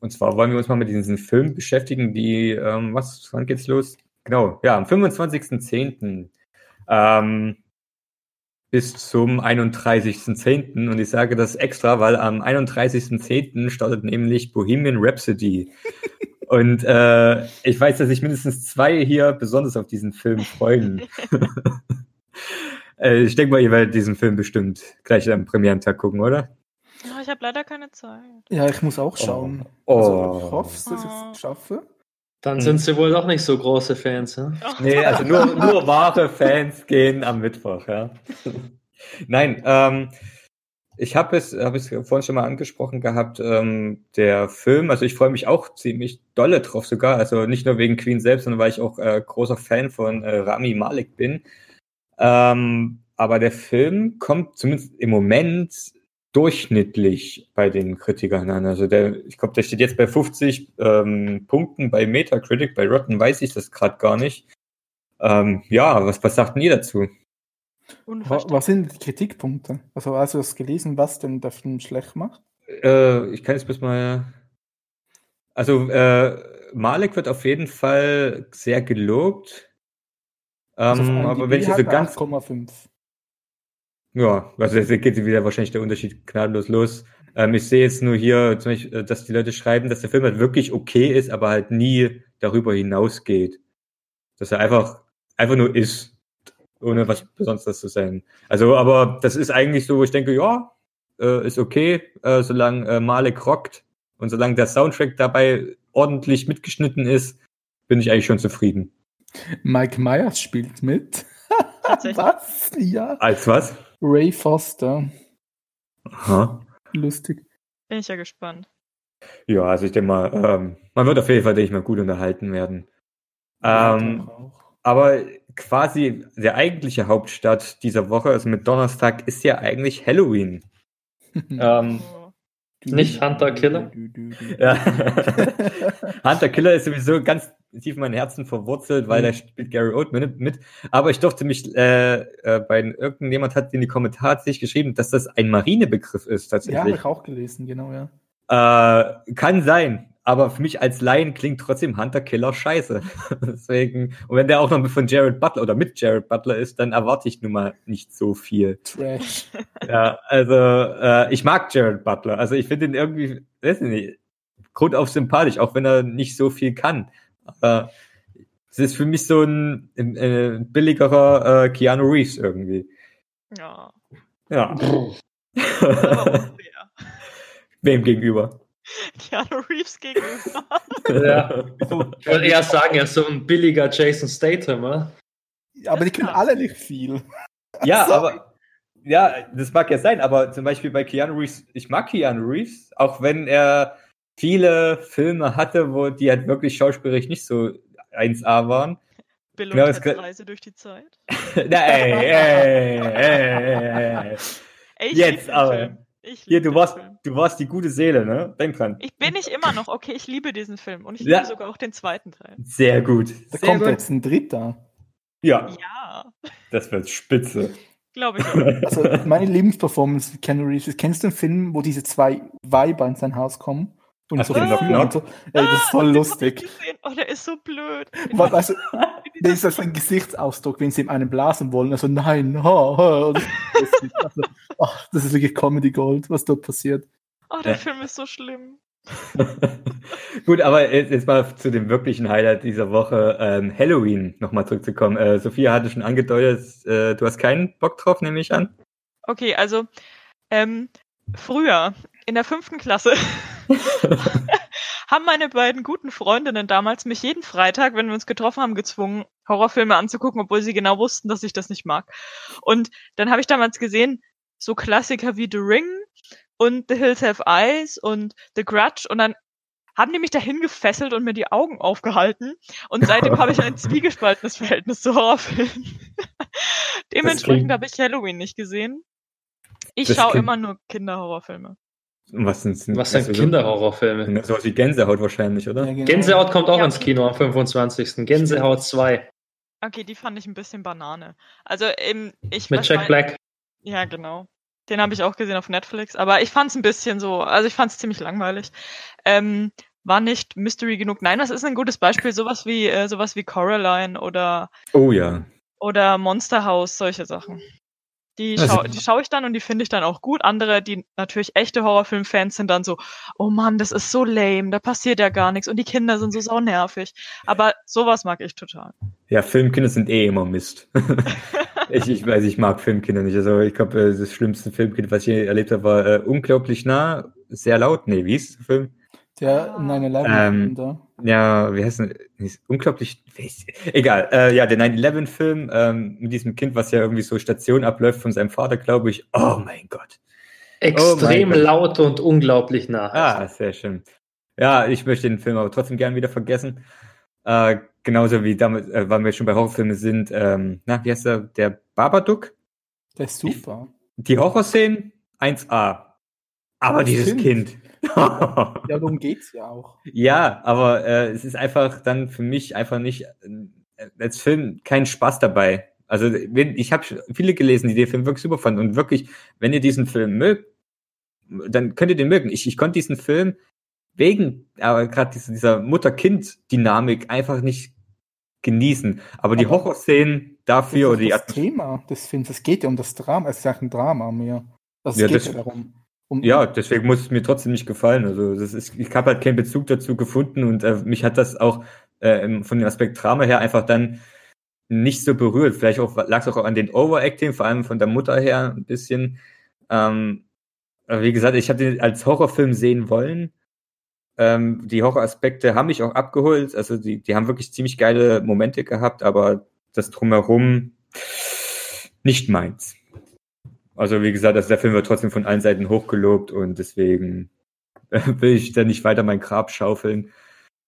Und zwar wollen wir uns mal mit diesen Filmen beschäftigen, die, ähm, was, wann geht's los? Genau, ja, am 25.10. Ähm, bis zum 31.10. Und ich sage das extra, weil am 31.10. startet nämlich Bohemian Rhapsody. *laughs* Und äh, ich weiß, dass sich mindestens zwei hier besonders auf diesen Film freuen. *laughs* äh, ich denke mal, ihr werdet diesen Film bestimmt gleich am Premierentag gucken, oder? Ja, ich habe leider keine Zeit. Ja, ich muss auch schauen. Oh. Also, ich hoffe, dass ich Oh. es schaffe. Dann Hm. sind sie wohl doch nicht so große Fans. Ne? Nee, also nur, nur wahre Fans gehen am Mittwoch, ja. Nein, ähm, ich habe es, habe es vorhin schon mal angesprochen gehabt, ähm, der Film, also ich freue mich auch ziemlich dolle drauf sogar, also nicht nur wegen Queen selbst, sondern weil ich auch äh, großer Fan von äh, Rami Malek bin. Ähm, aber der Film kommt zumindest im Moment durchschnittlich bei den Kritikern an. Also der, ich glaube, der steht jetzt bei 50 ähm, Punkten bei Metacritic, bei Rotten weiß ich das gerade gar nicht. Ähm, ja, was, was sagt denn ihr dazu? Was sind die Kritikpunkte? Also hast du das gelesen, was denn der Film schlecht macht? Äh, ich kann jetzt bis mal. Also, äh, Malek wird auf jeden Fall sehr gelobt. Also Ähm, auf aber wenn ich so ganz. 8,5. Ja, also jetzt geht wieder wahrscheinlich der Unterschied gnadenlos los. Ähm, ich sehe jetzt nur hier, zum Beispiel, äh, dass die Leute schreiben, dass der Film halt wirklich okay ist, aber halt nie darüber hinausgeht. Dass er einfach, einfach nur ist, ohne was Besonderes zu sein. Also, aber das ist eigentlich so, wo ich denke, ja, äh, ist okay, äh, solange äh, Malek rockt und solange der Soundtrack dabei ordentlich mitgeschnitten ist, bin ich eigentlich schon zufrieden. Mike Myers spielt mit. *laughs* Was? Ja. Als was? Ray Foster. Aha. Lustig. Bin ich ja gespannt. Ja, also ich denke mal, ähm, man wird auf jeden Fall, denke ich mal, gut unterhalten werden. Ähm, auch. aber quasi der eigentliche Hauptstadt dieser Woche, also mit Donnerstag, ist ja eigentlich Halloween. *laughs* Ähm, Oh. Nicht Hunter Killer? ja. *laughs* Hunter Killer ist sowieso ganz tief in mein Herzen verwurzelt, weil Mhm. da spielt Gary Oldman mit. Aber ich durfte mich, äh, äh, bei irgendjemand hat in die Kommentare sich geschrieben, dass das ein Marinebegriff ist Ja, habe tatsächlich. ich auch gelesen, genau, ja. Äh, kann sein, aber für mich als Laien klingt trotzdem Hunter Killer scheiße. *laughs* Deswegen, und wenn der auch noch von Jared Butler oder mit Jared Butler ist, dann erwarte ich nun mal nicht so viel. Trash. *laughs* Ja, also äh, ich mag Jared Butler. Also ich finde ihn irgendwie, weiß ich nicht, grundauf sympathisch, auch wenn er nicht so viel kann. Aber Es ist für mich so ein äh, billigerer äh, Keanu Reeves irgendwie. Ja. Ja. *laughs* Wem gegenüber? Keanu Reeves gegenüber. Ja. *laughs* Ich wollte eher sagen, er ist so ein billiger Jason Statham, oder? aber die können alle nicht viel. Ja, Sorry. aber ja, das mag ja sein, aber zum Beispiel bei Keanu Reeves, ich mag Keanu Reeves, auch wenn er viele Filme hatte, wo die halt wirklich schauspielerisch nicht so 1A waren. Und Genau, durch die Zeit. *laughs* Na, ey, ey, ey, ey, ey. Ey, ich Jetzt aber. Ich Hier, du warst, Film. du warst die gute Seele, ne? Denk dran. Ich bin nicht immer noch, okay, ich liebe diesen Film und ich Ja. liebe sogar auch den zweiten Teil. Sehr gut. Da Sehr kommt gut. jetzt ein dritter. Ja, Ja, das wird spitze. glaube ich auch. Also meine Lieblingsperformance mit Keanu Reeves. Kennst du den Film, wo diese zwei Weiber in sein Haus kommen? Und Hast so den fühlen und so? Ey, das ist voll Ah, lustig. Oh, der ist so blöd. We weißt du, das ist also ein Gesichtsausdruck, wenn sie ihm einen blasen wollen. Also nein, ha, ha. Und das, ist lustig. also, ach, das ist wirklich Comedy Gold, was dort passiert. Oh, der Ja. Film ist so schlimm. *laughs* Gut, aber jetzt, jetzt mal zu dem wirklichen Highlight dieser Woche, ähm, Halloween nochmal zurückzukommen. Äh, Sophia hatte schon angedeutet, äh, du hast keinen Bock drauf, nehme ich an. Okay, also ähm, früher in der fünften Klasse haben meine beiden guten Freundinnen damals mich jeden Freitag, wenn wir uns getroffen haben, gezwungen, Horrorfilme anzugucken, obwohl sie genau wussten, dass ich das nicht mag. Und dann habe ich damals gesehen, so Klassiker wie The Ring und The Hills Have Eyes und The Grudge und dann haben die mich dahin gefesselt und mir die Augen aufgehalten. Und seitdem habe ich ein *laughs* zwiegespaltenes Verhältnis zu Horrorfilmen. Dementsprechend habe ich Halloween nicht gesehen. Ich schaue immer nur Kinderhorrorfilme. Was sind, sind Was sind also Kinderhorrorfilme? So, sowas wie Gänsehaut wahrscheinlich, oder? Ja, genau. Gänsehaut kommt auch Ja. ins Kino am 25. Gänsehaut 2 Okay, die fand ich ein bisschen Banane. Also eben, ich mit Jack mein- Black. Ja, genau. Den habe ich auch gesehen auf Netflix, aber ich fand es ein bisschen so, also ich fand es ziemlich langweilig. Ähm, war nicht Mystery genug. Nein, das ist ein gutes Beispiel, sowas wie äh, sowas wie Coraline oder Oh ja. oder Monster House, solche Sachen. Die Also- schaue die schau ich dann und die finde ich dann auch gut. Andere, die natürlich echte Horrorfilm-Fans sind dann so, oh Mann, das ist so lame, da passiert ja gar nichts und die Kinder sind so saunervig. Aber sowas mag ich total. Ja, Filmkinder sind eh immer Mist. *laughs* ich, ich weiß, ich mag Filmkinder nicht. Also ich glaube, äh, das schlimmste Filmkind, was ich je erlebt habe, war äh, unglaublich nah, sehr laut. Nee, wie hieß der Film? Der Ah. 9-11 Ähm, da. Ja, wie heißt denn? Unglaublich. Egal. Äh, ja, der 9-11-Film ähm, mit diesem Kind, was ja irgendwie so Station abläuft von seinem Vater, glaube ich. Oh mein Gott. Extrem Gott. laut und unglaublich nah. Ah, sehr schön. Ja, ich möchte den Film aber trotzdem gern wieder vergessen. Äh, genauso wie damit, äh, weil wir schon bei Horrorfilmen sind. Ähm, na, wie heißt der? Der Babadook? Der ist super. Die Horrorszenen 1A. Aber Das dieses Kind. Kind. *laughs* Ja, darum geht's ja auch. Ja, aber äh, es ist einfach dann für mich einfach nicht äh, als Film kein Spaß dabei. Also wenn, ich habe viele gelesen, die den Film wirklich super fanden und wirklich, wenn ihr diesen Film mögt, dann könnt ihr den mögen. Ich, ich konnte diesen Film wegen aber gerade dieser, dieser Mutter-Kind-Dynamik einfach nicht genießen. Aber die Aber- Horrorszenen Das dafür oder die das Atmos- Thema des Films. Es geht ja um das Drama. Es ist ja ein Drama mehr. Es Ja, geht das- ja darum. Um, Ja, deswegen muss es mir trotzdem nicht gefallen. Also das ist, ich habe halt keinen Bezug dazu gefunden und äh, mich hat das auch äh, von dem Aspekt Drama her einfach dann nicht so berührt. Vielleicht lag es auch an den Overacting, vor allem von der Mutter her ein bisschen. Ähm, wie gesagt, ich habe den als Horrorfilm sehen wollen. Ähm, die Horroraspekte haben mich auch abgeholt. Also die, die haben wirklich ziemlich geile Momente gehabt, aber das drumherum nicht meins. Also wie gesagt, also der Film wird trotzdem von allen Seiten hochgelobt und deswegen *laughs* will ich da nicht weiter mein Grab schaufeln.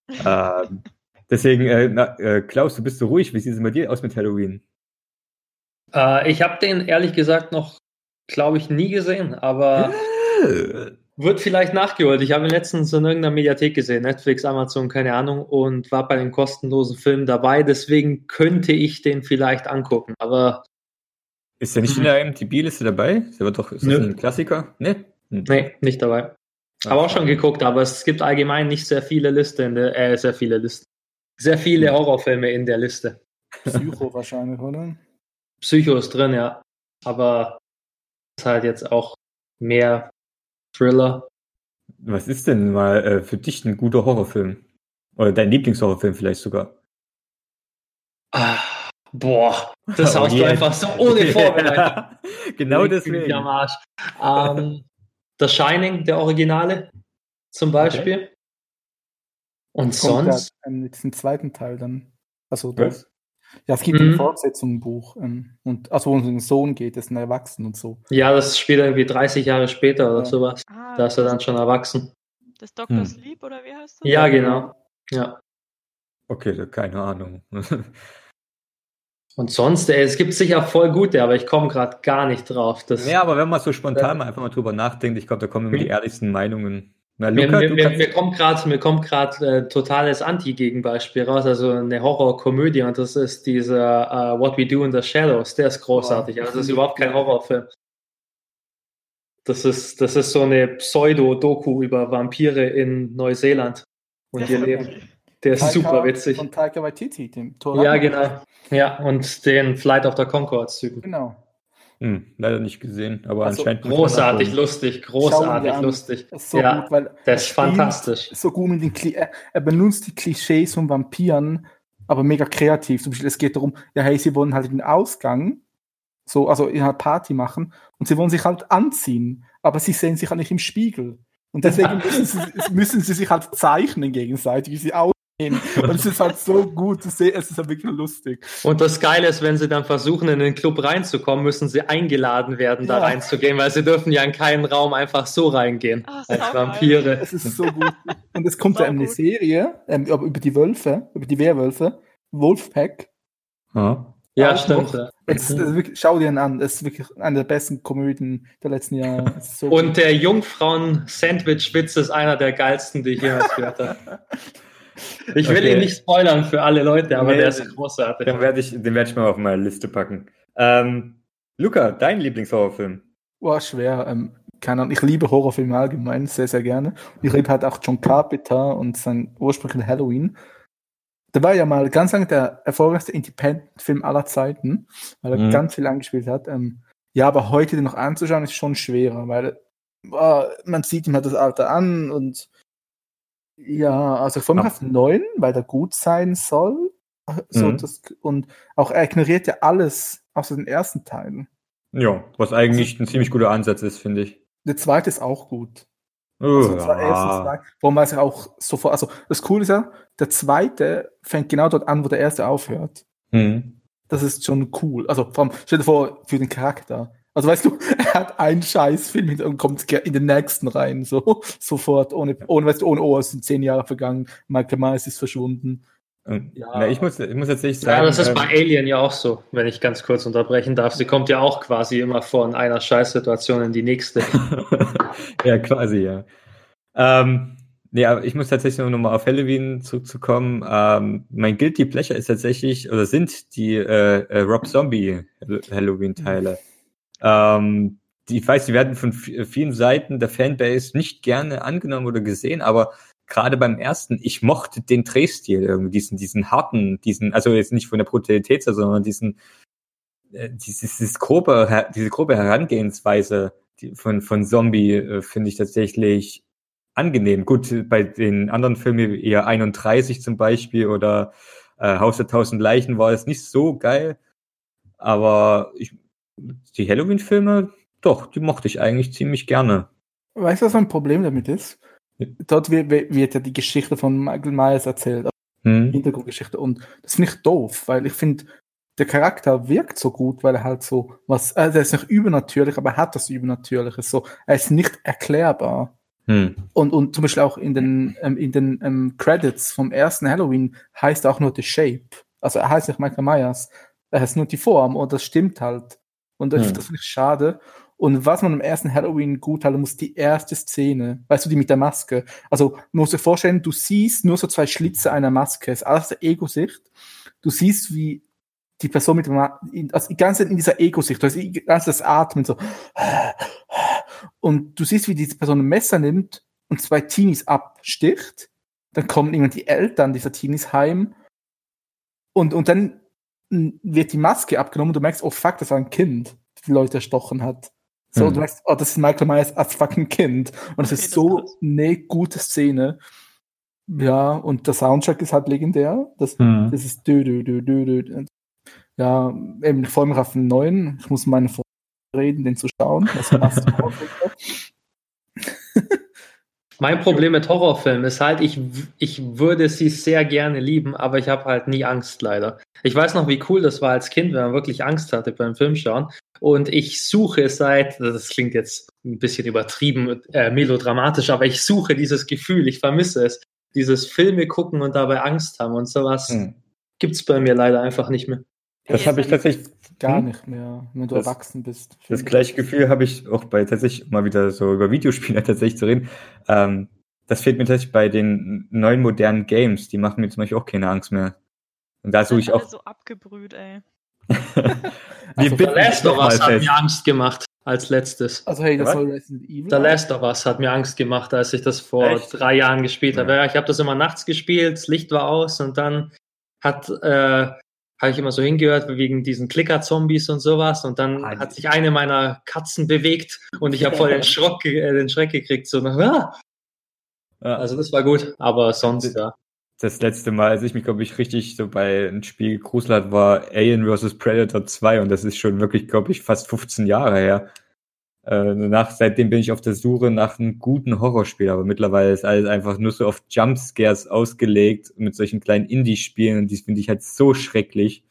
*laughs* ähm, deswegen, äh, na, äh, Klaus, du bist so ruhig. Wie sieht es bei dir aus mit Halloween? Äh, ich habe den ehrlich gesagt noch, glaube ich, nie gesehen, aber wird vielleicht nachgeholt. Ich habe ihn letztens in irgendeiner Mediathek gesehen, Netflix, Amazon, keine Ahnung, und war bei den kostenlosen Filmen dabei. Deswegen könnte ich den vielleicht angucken. Aber Ist der nicht in der IMDb-Liste dabei? Der wird doch, ist ein Klassiker? Nee? Hm. nee, nicht dabei. Habe auch schon geguckt, aber es gibt allgemein nicht sehr viele Listen, in der, äh, sehr viele Listen. Sehr viele Horrorfilme in der Liste. Psycho wahrscheinlich, oder? Psycho ist drin, ja. Aber ist halt jetzt auch mehr Thriller. Was ist denn mal äh, für dich ein guter Horrorfilm? Oder dein Lieblingshorrorfilm vielleicht sogar? Ah, boah, das *laughs* Oh haust je. du einfach so ohne *laughs* Vorbereitung. genau deswegen. Am Arsch. Ähm, The Shining, der Originale, zum Beispiel. Und Kommt sonst? ähm, jetzt im zweiten Teil dann. Also das. Ja, es gibt Mhm. eine Fortsetzung im Buch. Ähm, und, also wo es um den Sohn geht, das ist ein Erwachsener und so. Ja, das spielt irgendwie 30 Jahre später oder Ja. sowas. Ah, Da ist er dann schon erwachsen. das Dr. Hm. Sleep oder wie heißt das? Ja, genau. Ja. Okay, keine Ahnung. *laughs* Und sonst, ey, es gibt sicher voll gute, aber ich komme gerade gar nicht drauf. Das, ja, aber wenn man so spontan mal einfach mal drüber nachdenkt, ich glaube, da kommen immer die ehrlichsten Meinungen. Na, mir, Luca, mir, mir, mir kommt gerade mir kommt grad, äh, totales Anti-Gegenbeispiel raus, also eine Horrorkomödie und das ist dieser äh, What We Do in the Shadows, der ist großartig. Also das ist überhaupt kein Horrorfilm. Das ist, das ist so eine Pseudo-Doku über Vampire in Neuseeland und ihr Leben. Der ist Taika- super witzig. Von Taika Waititi, dem Tor. Ja, genau. Ja, und den Flight of the Concords-Typen. Genau. hm, leider nicht gesehen, aber Also, anscheinend. Großartig lustig, großartig lustig. Das ist so ja, gut, weil der er ist fantastisch. So gut mit den Kli er, er benutzt die Klischees von Vampiren, aber mega kreativ. Zum Beispiel, es geht darum, ja, hey, sie wollen halt den Ausgang, so, also in einer Party machen und sie wollen sich halt anziehen, aber sie sehen sich halt nicht im Spiegel. Und deswegen *laughs* müssen sie, müssen sie sich halt zeichnen gegenseitig, wie sie aussehen. Und es ist halt so gut zu sehen, es ist halt wirklich lustig. Und das Geile ist, wenn sie dann versuchen, in den Club reinzukommen, müssen sie eingeladen werden, da Ja. reinzugehen, weil sie dürfen ja in keinen Raum einfach so reingehen. Ah, als. Vampire. Es ist so gut. *laughs* Und es kommt ja eine. Serie ähm, aber über die Wölfe, über die Werwölfe, Wolfpack. Ja. Ja, Auch stimmt. noch. ja. Es, es ist wirklich, schau dir ihn an, es ist wirklich eine der besten Komödien der letzten Jahre. So Und der Jungfrauen-Sandwich-Witz ist einer der geilsten, die ich jemals gehört habe. *laughs* Ich will Okay. ihn nicht spoilern für alle Leute, aber Nee, der ist großartig. Den werde ich, den werde ich mal auf meine Liste packen. Ähm, Luca, dein Lieblingshorrorfilm? Boah, schwer. Ähm, keine Ahnung, ich liebe Horrorfilme allgemein sehr, sehr gerne. Ich liebe halt auch John Carpenter und sein ursprünglicher Halloween. Der war ja mal ganz lange der erfolgreichste Independent-Film aller Zeiten, weil er Mhm. ganz viel angespielt hat. Ähm, ja, aber heute den noch anzuschauen, ist schon schwerer, weil boah, man sieht ihm halt das Alter an und ja, also mich Ja. auf den neuen, weil der gut sein soll. So, Mhm. das, und auch er ignoriert ja alles außer den ersten Teilen. Ja, was eigentlich ein ziemlich guter Ansatz ist, finde ich. Der zweite ist auch gut. Oh, Also und ja. zwei, warum weiß ich auch sofort, also das Coole ist ja, der zweite fängt genau dort an, wo der erste aufhört. Hm. Das ist schon cool. Also vor allem, stell dir vor, für den Charakter. Also weißt du, *laughs* er hat einen scheiß Film hinter- und kommt in den nächsten rein, so *laughs* sofort, ohne, ohne, weißt du, ohne, oh, es sind zehn Jahre vergangen, Michael Myers ist verschwunden. Ähm, Ja. Na, ich, muss, ich muss tatsächlich sagen. Ja, das ist ähm, bei Alien ja auch so, wenn ich ganz kurz unterbrechen darf. Sie kommt ja auch quasi immer von einer Scheißsituation in die nächste. *laughs* ja, quasi, ja. Ähm, nee, aber ich muss tatsächlich noch mal auf Halloween zurückzukommen. Ähm, mein Guilty Pleasure ist tatsächlich, oder sind die äh, äh, Rob Zombie Halloween-Teile. Ähm, die, ich weiß, die werden von vielen Seiten der Fanbase nicht gerne angenommen oder gesehen, aber gerade beim ersten, ich mochte den Drehstil irgendwie, diesen, diesen harten, diesen, also jetzt nicht von der Brutalität, sondern diesen, äh, dieses, dieses grobe, diese grobe Herangehensweise von, von Zombie äh, finde ich tatsächlich angenehm. Gut, bei den anderen Filmen, eher 31 zum Beispiel oder äh, Haus der tausend Leichen war es nicht so geil, aber ich, die Halloween-Filme, doch, die mochte ich eigentlich ziemlich gerne. Weißt du, was mein Problem damit ist? Dort wird, wird ja die Geschichte von Michael Myers erzählt, Hm? Hintergrundgeschichte. Und das finde ich doof, weil ich finde, der Charakter wirkt so gut, weil er halt so was, also er ist nicht übernatürlich, aber er hat das Übernatürliche. So, er ist nicht erklärbar. Hm. Und, und zum Beispiel auch in den, ähm, in den ähm, Credits vom ersten Halloween heißt er auch nur The Shape. Also er heißt nicht Michael Myers. Er heißt nur die Form und das stimmt halt. Und das, Hm. das finde ich schade. Und was man im ersten Halloween gut halten muss, die erste Szene, weißt du, die mit der Maske. Also, man muss dir vorstellen, du siehst nur so zwei Schlitze einer Maske. Es ist alles der Ego-Sicht. Du siehst, wie die Person mit der Ma in, also die ganze Zeit in dieser Ego-Sicht, du hast die ganze das Atmen so. Und du siehst, wie diese Person ein Messer nimmt und zwei Teenies absticht. Dann kommen irgendwann die Eltern dieser Teenies heim. Und, und dann wird die Maske abgenommen und du merkst, oh fuck, das war ein Kind, das die Leute erstochen hat. So, Hm. und du merkst, oh, das ist Michael Myers als fucking Kind. Und das Okay, ist so eine gute Szene. Ja, und der Soundtrack ist halt legendär. Das, Mhm. das ist dü, dü, dü, dü, dü. Ja, eben, ich freue mich auf den neuen. Ich muss mit meinen Freunden reden, den zu schauen. Das passt *laughs* auch. Mein Problem mit Horrorfilmen ist halt, ich, ich würde sie sehr gerne lieben, aber ich habe halt nie Angst, leider. Ich weiß noch, wie cool das war als Kind, wenn man wirklich Angst hatte beim Filmschauen. Und ich suche seit, das klingt jetzt ein bisschen übertrieben, äh, melodramatisch, aber ich suche dieses Gefühl, ich vermisse es. Dieses Filme gucken und dabei Angst haben und sowas Hm. gibt's bei mir leider einfach nicht mehr. Das habe ich tatsächlich Gar Hm? nicht mehr, wenn du Das- erwachsen bist. Das gleiche Gefühl habe ich auch bei tatsächlich mal wieder so über Videospiele *laughs* tatsächlich zu reden. Ähm, das fehlt mir tatsächlich bei den neuen modernen Games. Die machen mir zum Beispiel auch keine Angst mehr. Und da suche ich auch. so abgebrüht, ey. *laughs* Wir Also, The Last of Us hat fest. mir Angst gemacht als letztes. Also hey, das Was? soll Resident Evil. The Last of Us hat mir Angst gemacht, als ich das vor Echt? drei Jahren gespielt habe. Ja. Ja, ich habe das immer nachts gespielt, das Licht war aus und dann hat äh, habe ich immer so hingehört wegen diesen Klicker-Zombies und sowas und dann Ah, hat sich eine meiner Katzen bewegt und ich habe voll den, *laughs* Schrock, äh, den Schreck gekriegt. So, ah! Ja, Also das war gut, aber sonst ja. das letzte Mal, als ich mich, glaube ich, richtig so bei einem Spiel gegruselt hat, war Alien vs. Predator 2 und das ist schon wirklich, glaube ich, fast 15 Jahre her. Äh, nach, seitdem bin ich auf der Suche nach einem guten Horrorspiel, aber mittlerweile ist alles einfach nur so auf Jumpscares ausgelegt mit solchen kleinen Indie-Spielen und die finde ich halt so schrecklich,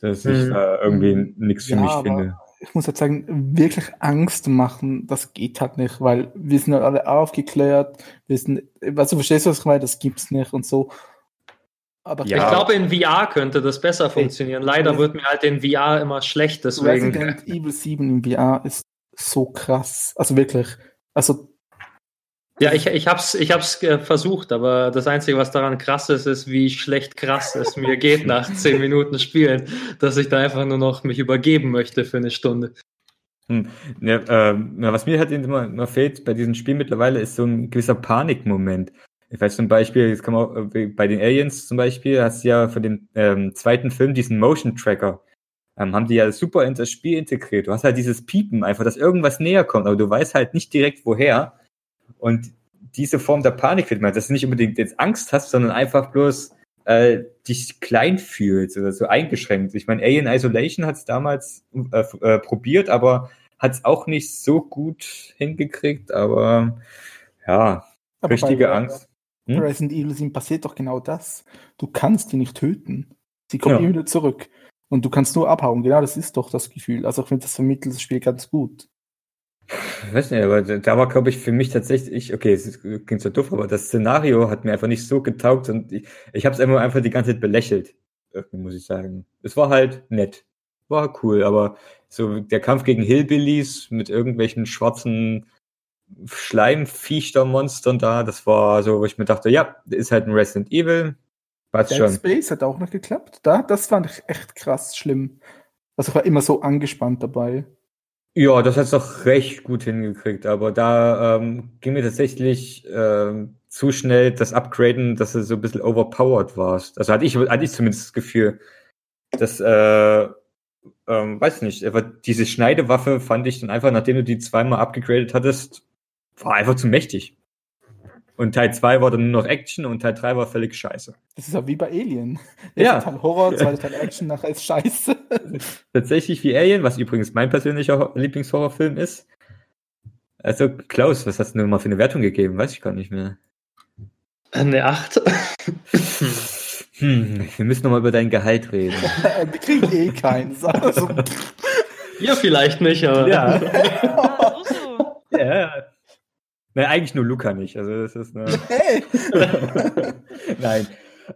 dass ich Mhm. da irgendwie nichts für Ja, mich finde. Ich muss jetzt sagen, wirklich Angst machen, das geht halt nicht, weil wir sind halt alle aufgeklärt, wir sind, weißt du, verstehst du, was ich meine? Das gibt's nicht und so. Aber Ja. Ich glaube, in VR könnte das besser funktionieren. Leider wird mir halt in VR immer schlecht, deswegen. Resident Evil 7 im VR ist so krass. Also wirklich. Also Ja, ich, ich hab's, ich hab's äh, versucht, aber das Einzige, was daran krass ist, ist, wie schlecht krass es mir geht nach *laughs* zehn Minuten Spielen, dass ich da einfach nur noch mich übergeben möchte für eine Stunde. Ja, ähm, ja, was mir halt immer, immer fehlt bei diesem Spiel mittlerweile ist so ein gewisser Panikmoment. Ich weiß zum Beispiel, jetzt kann man auch, äh, bei den Aliens zum Beispiel, hast du ja für den ähm, zweiten Film diesen Motion Tracker. Ähm, haben die ja super in das Spiel integriert. Du hast halt dieses Piepen einfach, dass irgendwas näher kommt, aber du weißt halt nicht direkt woher. Und diese Form der Panik fehlt mir, dass du nicht unbedingt jetzt Angst hast, sondern einfach bloß äh, dich klein fühlst oder so eingeschränkt. Ich meine, Alien Isolation hat es damals äh, äh, probiert, aber hat es auch nicht so gut hingekriegt, aber ja, aber richtige bei- Angst. Hm? Resident Evil 7 passiert doch genau das. Du kannst die nicht töten. Sie kommen Ja. immer wieder zurück. Und du kannst nur abhauen. Genau das ist doch das Gefühl. Also ich finde, das vermittelt das Spiel ganz gut. Ich weiß nicht, aber da- war, glaube ich, für mich tatsächlich, okay, es klingt so doof, aber das Szenario hat mir einfach nicht so getaugt und ich, ich habe es einfach, die ganze Zeit belächelt, muss ich sagen. Es war halt nett, war cool, aber so der Kampf gegen Hillbillies mit irgendwelchen schwarzen Schleimviechtermonstern da, das war so, wo ich mir dachte, ja, ist halt ein Resident Evil, passt Dead schon. Space hat auch noch geklappt. Da, das fand ich echt krass schlimm. Also ich war immer so angespannt dabei. Ja, das hat's doch recht gut hingekriegt, aber da ähm, ging mir tatsächlich ähm, zu schnell das Upgraden, dass du so ein bisschen overpowered warst. Also hatte ich, hatte ich zumindest das Gefühl, dass, äh, ähm, weiß nicht, aber diese Schneidewaffe fand ich dann einfach, nachdem du die zweimal abgegradet hattest, war einfach zu mächtig. Und Teil 2 war dann nur noch Action und Teil 3 war völlig scheiße. Das ist ja wie bei Alien. Ja. Erster Teil Horror, *laughs* zweiter Teil Action, nachher ist scheiße. Tatsächlich wie Alien, was übrigens mein persönlicher Ho- Lieblingshorrorfilm ist. Also, Klaus, was hast du denn mal für eine Wertung gegeben? Weiß ich gar nicht mehr. Eine 8. *laughs* Hm, wir müssen noch mal über dein Gehalt reden. *laughs* Wir kriegen eh keins. Also, Ihr vielleicht nicht, aber. ja. So. ja. Nein, eigentlich nur Luca nicht. Also das ist eine. hey. *laughs* Nein.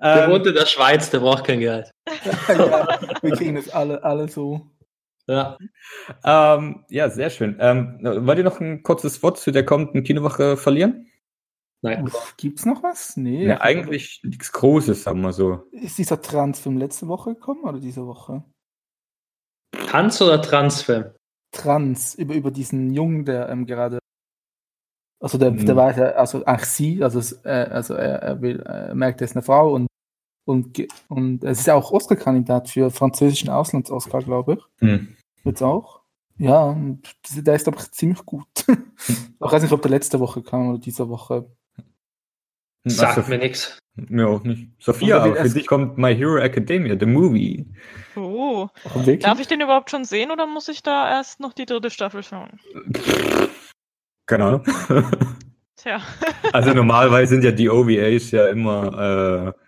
Der Ähm, wohnt in der Schweiz, der braucht kein Geld. *laughs* ja, wir kriegen das alle, alle so. Ja. ähm, ja, sehr schön. Ähm, wollt ihr noch ein kurzes Wort zu der kommenden Kinowoche verlieren? Nein. Uff, Gibt's noch was? Nee. Ja, eigentlich nichts Großes, sagen wir so. Ist dieser Transfilm letzte Woche gekommen oder diese Woche? Tanz oder Transfilm? Trans, über, über diesen Jungen, der ähm, gerade. Also der, Hm. der weiß ja, also ach sie, also, es, äh, also er, er will, er merkt, er ist eine Frau und und, und es ist ja auch Oscar-Kandidat für französischen Auslands-Oscar, glaube ich. Hm. Jetzt auch. Ja, der ist, glaube ich, ziemlich gut. *laughs* ich weiß nicht, ob der letzte Woche kam oder diese Woche. Sagt Ach, mir nichts. Mir auch nicht. Sophia, für dich kommt My Hero Academia, the movie. Oh. Darf ich den überhaupt schon sehen oder muss ich da erst noch die dritte Staffel schauen? *laughs* Keine Ahnung. *laughs* Tja. Also normalerweise sind ja die OVAs ja immer äh,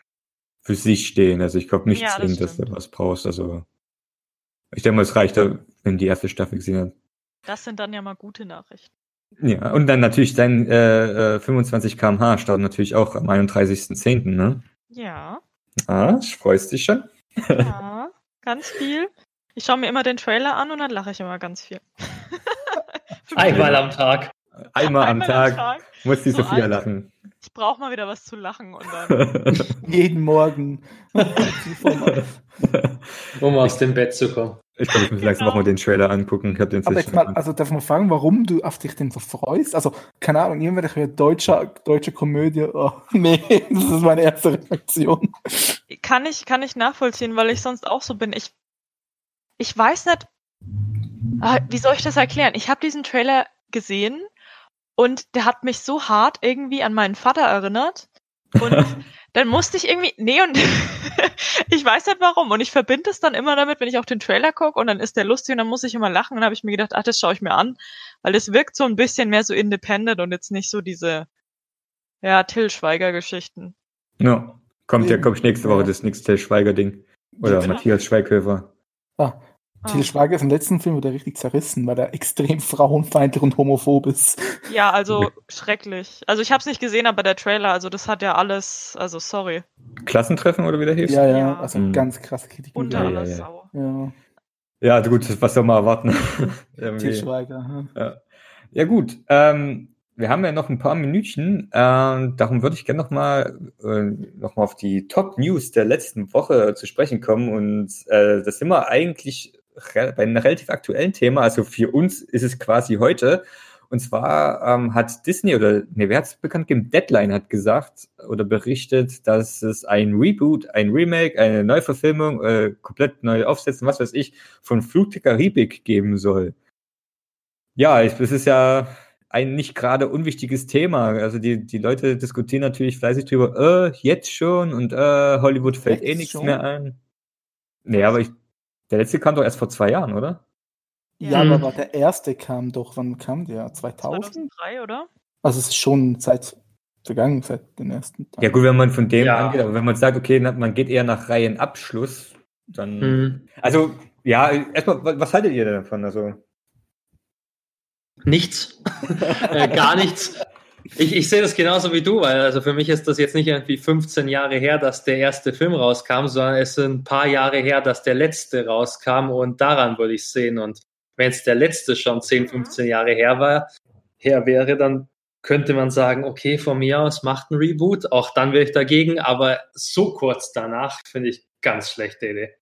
für sich stehen. Also ich glaube nicht Ja, das dass du was brauchst. Also ich denke mal, es reicht, wenn die erste Staffel gesehen hat. Das sind dann ja mal gute Nachrichten. Ja, und dann natürlich dein äh, äh, 25 km/h starten natürlich auch am 31.10., ne? Ja. Ah, freust dich schon? Ja. *laughs* ganz viel. Ich schaue mir immer den Trailer an und dann lache ich immer ganz viel. *laughs* Einmal am Tag. Einmal am Einmal Tag muss die So Sophia alt. lachen. Ich brauche mal wieder was zu lachen und dann. *laughs* Jeden Morgen. *laughs* Um aus dem Bett zu kommen. ich glaube, ich muss langsam Genau. auch mal den Trailer angucken. Ich den Aber jetzt mal, also darf man fragen, warum du auf dich denn so freust? Also, keine Ahnung, irgendwelche deutsche, deutsche Komödie. Oh, *laughs* nee, das ist meine erste Reaktion. kann ich, kann ich nachvollziehen, weil ich sonst auch so bin. Ich, ich weiß nicht, ah, wie soll ich das erklären? Ich habe diesen Trailer gesehen und der hat mich so hart irgendwie an meinen Vater erinnert. Und *laughs* dann musste ich irgendwie, nee, und *laughs* ich weiß nicht warum. Und ich verbinde es dann immer damit, wenn ich auf den Trailer gucke und dann ist der lustig und dann muss ich immer lachen. Und dann habe ich mir gedacht, ach, das schaue ich mir an, weil es wirkt so ein bisschen mehr so independent und jetzt nicht so diese, ja, Till Schweiger-Geschichten. Ja, kommt ja, Eben. glaube ich, nächste Woche das nächste Schweiger-Ding. Oder. Matthias Schweighöfer. Ah, Til Schweiger ist im letzten Film wurde er richtig zerrissen, weil er extrem frauenfeindlich und homophob ist. Ja, also schrecklich. Also ich habe es nicht gesehen, aber der Trailer, also das hat ja alles, also sorry, Klassentreffen oder wie der hieß? Ja, ja, Ja. also Mhm. ganz krasse Kritik. unter Ja, ja, aller ja. Sau. Ja, Ja, gut, was soll man erwarten? *laughs* Til Schweiger. Ja. Ja gut, ähm, wir haben ja noch ein paar Minütchen, ähm, darum würde ich gerne nochmal äh, noch mal auf die Top News der letzten Woche zu sprechen kommen und äh, das sind wir eigentlich bei einem relativ aktuellen Thema, also für uns ist es quasi heute und zwar ähm, hat Disney oder ne, wer hat es bekannt gegeben? Deadline hat gesagt oder berichtet, dass es ein Reboot, ein Remake, eine Neuverfilmung, äh, komplett neu aufsetzen, was weiß ich, von Flug der Karibik geben soll. Ja, ich, es ist ja ein nicht gerade unwichtiges Thema. Also die, die Leute diskutieren natürlich fleißig drüber, äh, jetzt schon und äh, Hollywood fällt eh Jetzt nichts schon? mehr ein. Nee, aber ich, der letzte kam doch erst vor zwei Jahren, oder? Ja, Mhm. aber der erste kam doch, wann kam der? 2000? 2003, oder? Also es ist schon seit vergangen, seit den ersten Tagen. Ja gut, wenn man von dem Ja. angeht, aber wenn man sagt, okay, man geht eher nach Reihenabschluss, dann... Hm. Also, ja, erstmal, wa- was haltet ihr denn davon? Also, Nichts. *laughs* äh, gar nichts. Ich, ich sehe das genauso wie du, weil also für mich ist das jetzt nicht irgendwie 15 Jahre her, dass der erste Film rauskam, sondern es sind ein paar Jahre her, dass der letzte rauskam und daran würde ich sehen. Und wenn es der letzte schon 10, 15 Jahre her war, her wäre, dann könnte man sagen, okay, von mir aus macht ein Reboot, auch dann wäre ich dagegen, aber so kurz danach finde ich ganz schlechte Idee.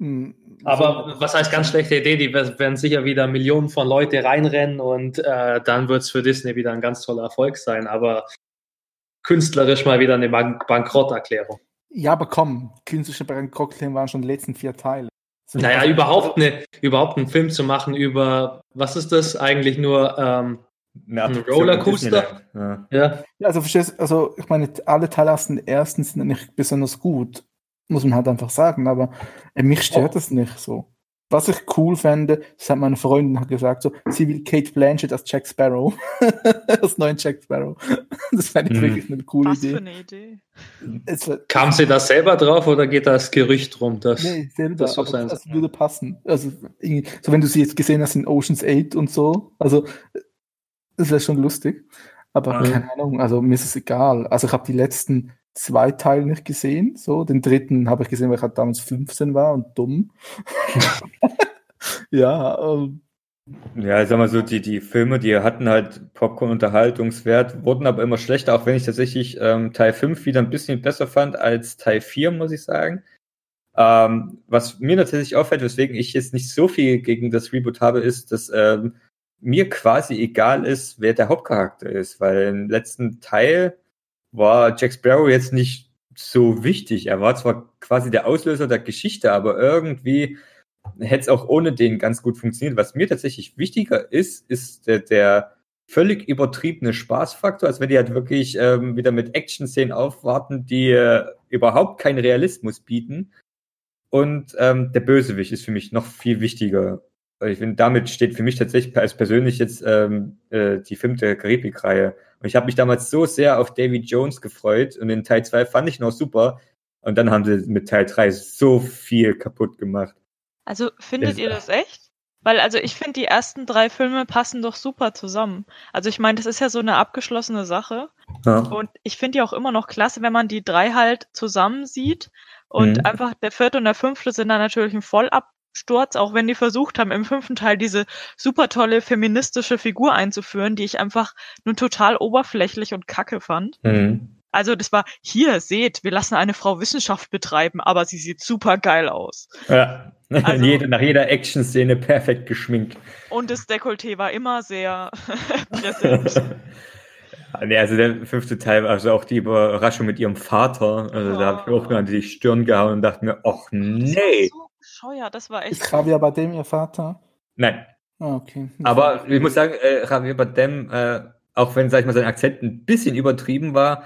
Hm, Aber was heißt ganz schlechte Idee? Die werden sicher wieder Millionen von Leute reinrennen und äh, dann wird es für Disney wieder ein ganz toller Erfolg sein. Aber künstlerisch mal wieder eine Bank Bankrotterklärung. Ja, aber komm, künstliche Cocktail waren schon die letzten vier Teile. Naja, überhaupt, eine, überhaupt einen Film zu machen über, was ist das eigentlich nur? Ähm, Ein Rollercoaster? Ja, Ja, also verstehst also ich meine, alle Teile aus den ersten sind nicht besonders gut, muss man halt einfach sagen, aber äh, mich stört Oh. das nicht so. Was ich cool fände, das hat meine Freundin gesagt, so, sie will Kate Blanchett als Jack Sparrow. *laughs* als neuen Jack Sparrow. *laughs* Das fände ich Mhm. wirklich eine coole Was für Idee. eine Idee. Es kam sie da selber drauf oder geht das Gerücht rum? Dass, Nee, selber, das so sein das würde passen. Also, so wenn du sie jetzt gesehen hast in Ocean's 8 und so, also, das wäre schon lustig. Aber Mhm. keine Ahnung, also mir ist es egal. Also ich habe die letzten zwei Teile nicht gesehen, so. Den dritten habe ich gesehen, weil ich halt damals 15 war und dumm. *laughs* ja, ähm, Ja, ich sag mal so, die, die Filme, die hatten halt Popcorn-Unterhaltungswert, wurden aber immer schlechter, auch wenn ich tatsächlich ähm, Teil 5 wieder ein bisschen besser fand als Teil 4, muss ich sagen. Ähm, was mir tatsächlich auffällt, weswegen ich jetzt nicht so viel gegen das Reboot habe, ist, dass ähm, mir quasi egal ist, wer der Hauptcharakter ist, weil im letzten Teil war Jack Sparrow jetzt nicht so wichtig. Er war zwar quasi der Auslöser der Geschichte, aber irgendwie hätte es auch ohne den ganz gut funktioniert. Was mir tatsächlich wichtiger ist, ist der, der völlig übertriebene Spaßfaktor, als wenn die halt wirklich ähm, wieder mit Action-Szenen aufwarten, die äh, überhaupt keinen Realismus bieten. Und ähm, der Bösewicht ist für mich noch viel wichtiger. Ich finde, damit steht für mich tatsächlich als persönlich jetzt ähm, äh, die fünfte Karibik-Reihe. Und ich habe mich damals so sehr auf Davy Jones gefreut und in Teil 2 fand ich noch super. Und dann haben sie mit Teil 3 so viel kaputt gemacht. Also findet das, ihr das echt? Weil, also ich finde, die ersten drei Filme passen doch super zusammen. Also ich meine, das ist ja so eine abgeschlossene Sache. Ja. Und ich finde die auch immer noch klasse, wenn man die drei halt zusammen sieht. Und mhm. einfach der vierte und der fünfte sind dann natürlich ein Vollabsturz, auch wenn die versucht haben, im fünften Teil diese super tolle feministische Figur einzuführen, die ich einfach nur total oberflächlich und kacke fand. Mhm. Also das war, hier, seht, wir lassen eine Frau Wissenschaft betreiben, aber sie sieht super geil aus. Ja, *laughs* also, Jede, nach jeder Action-Szene perfekt geschminkt. Und das Dekolleté war immer sehr *laughs* *laughs* präsent. nee, also der fünfte Teil, also auch die Überraschung mit ihrem Vater, also oh. da habe ich auch an die Stirn gehauen und dachte mir, ach nee. Bescheuert, das war echt. Ist Javier Bardem ihr Vater? Nein. Ah, okay. Aber ich muss sagen, äh, Javier Bardem, äh, auch wenn, sag ich mal, sein Akzent ein bisschen übertrieben war,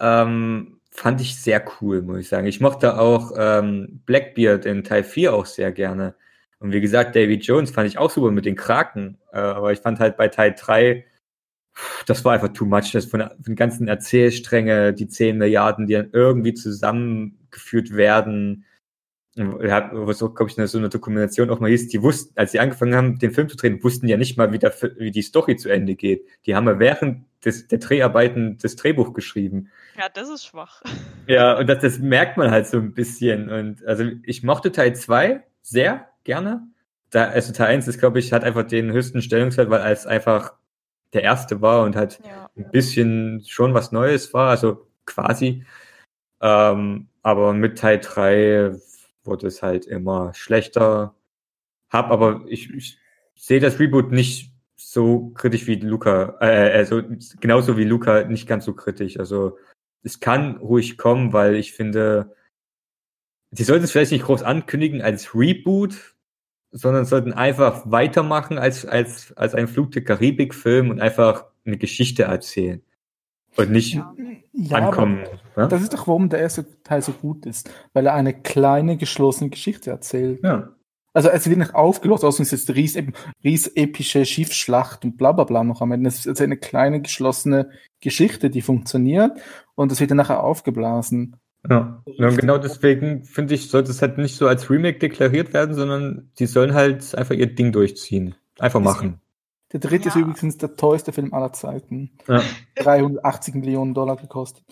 ähm, fand ich sehr cool, muss ich sagen. Ich mochte auch ähm, Blackbeard in Teil 4 auch sehr gerne. Und wie gesagt, David Jones fand ich auch super mit den Kraken. Äh, aber ich fand halt bei Teil 3, das war einfach too much. Das von, von den ganzen Erzählstränge, die 10 Milliarden, die dann irgendwie zusammengeführt werden. Ja, was auch, glaube ich, in so einer Dokumentation auch mal hieß, die wussten, als sie angefangen haben, den Film zu drehen, wussten ja nicht mal, wie, der, wie die Story zu Ende geht. Die haben ja während des, der Dreharbeiten das Drehbuch geschrieben. Ja, das ist schwach. *laughs* Ja, und das, das merkt man halt so ein bisschen. Und also ich mochte Teil 2 sehr gerne. Da, also Teil 1 ist, glaube ich, hat einfach den höchsten Stellungswert, weil es einfach der erste war und halt ja. ein bisschen schon was Neues war, also quasi. Ähm, aber mit Teil 3 wurde es halt immer schlechter. Hab aber ich, ich sehe das Reboot nicht so kritisch wie Luca, äh, also genauso wie Luca nicht ganz so kritisch. Also es kann ruhig kommen, weil ich finde, sie sollten es vielleicht nicht groß ankündigen als Reboot, sondern sollten einfach weitermachen als, als, als ein Flug der Karibik-Film und einfach eine Geschichte erzählen. Und nicht ja, ankommen. Ja? Das ist doch, warum der erste Teil so gut ist, weil er eine kleine, geschlossene Geschichte erzählt. Ja. Also es wird nicht aufgelöst, außerdem ist es eine ries, ries epische Schiffsschlacht und bla bla bla noch am Ende. Es ist eine kleine geschlossene Geschichte, die funktioniert und es wird dann nachher aufgeblasen. Ja, ja genau deswegen finde ich, sollte es halt nicht so als Remake deklariert werden, sondern die sollen halt einfach ihr Ding durchziehen. Einfach machen. Der dritte ja. ist übrigens der teuerste Film aller Zeiten. Ja. *laughs* 380 Millionen Dollar gekostet.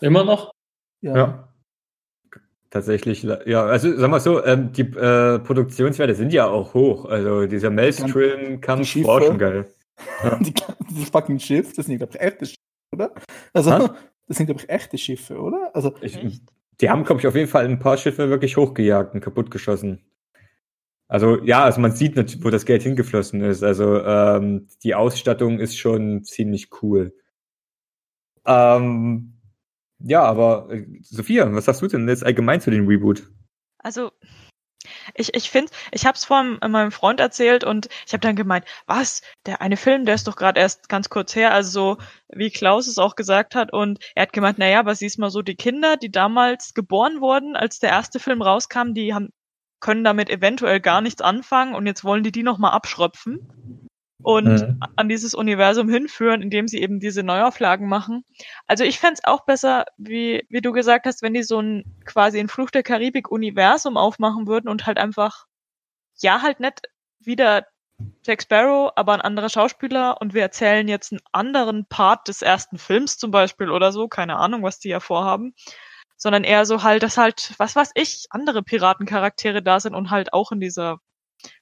Immer noch? Ja. ja. Tatsächlich, ja, also sagen wir so, ähm, die äh, Produktionswerte sind ja auch hoch. Also dieser Maelstrom-Kampf war schon geil. *laughs* Ja. die, dieses fucking Schiff, das sind, glaube ich, echte Schiffe, oder? Also, Was? das sind, glaube ich, echte Schiffe, oder? Also, ich, die haben, glaube ich, auf jeden Fall ein paar Schiffe wirklich hochgejagt und kaputtgeschossen. Also ja, also man sieht natürlich, wo das Geld hingeflossen ist. Also ähm, die Ausstattung ist schon ziemlich cool. Ähm, ja, aber äh, Sophia, was sagst du denn jetzt allgemein zu dem Reboot? Also ich, ich finde, ich habe es vor meinem Freund erzählt und ich habe dann gemeint, was, der eine Film, der ist doch gerade erst ganz kurz her, also so wie Klaus es auch gesagt hat und er hat gemeint, naja, aber siehst mal so, die Kinder, die damals geboren wurden, als der erste Film rauskam, die haben können damit eventuell gar nichts anfangen und jetzt wollen die die nochmal abschröpfen und mhm. an dieses Universum hinführen, indem sie eben diese Neuauflagen machen. Also ich fände auch besser, wie, wie du gesagt hast, wenn die so ein quasi ein Fluch der Karibik-Universum aufmachen würden und halt einfach, ja, halt nicht wieder Jack Sparrow, aber ein anderer Schauspieler und wir erzählen jetzt einen anderen Part des ersten Films zum Beispiel oder so, keine Ahnung, was die ja vorhaben sondern eher so halt, dass halt, was weiß ich, andere Piratencharaktere da sind und halt auch in dieser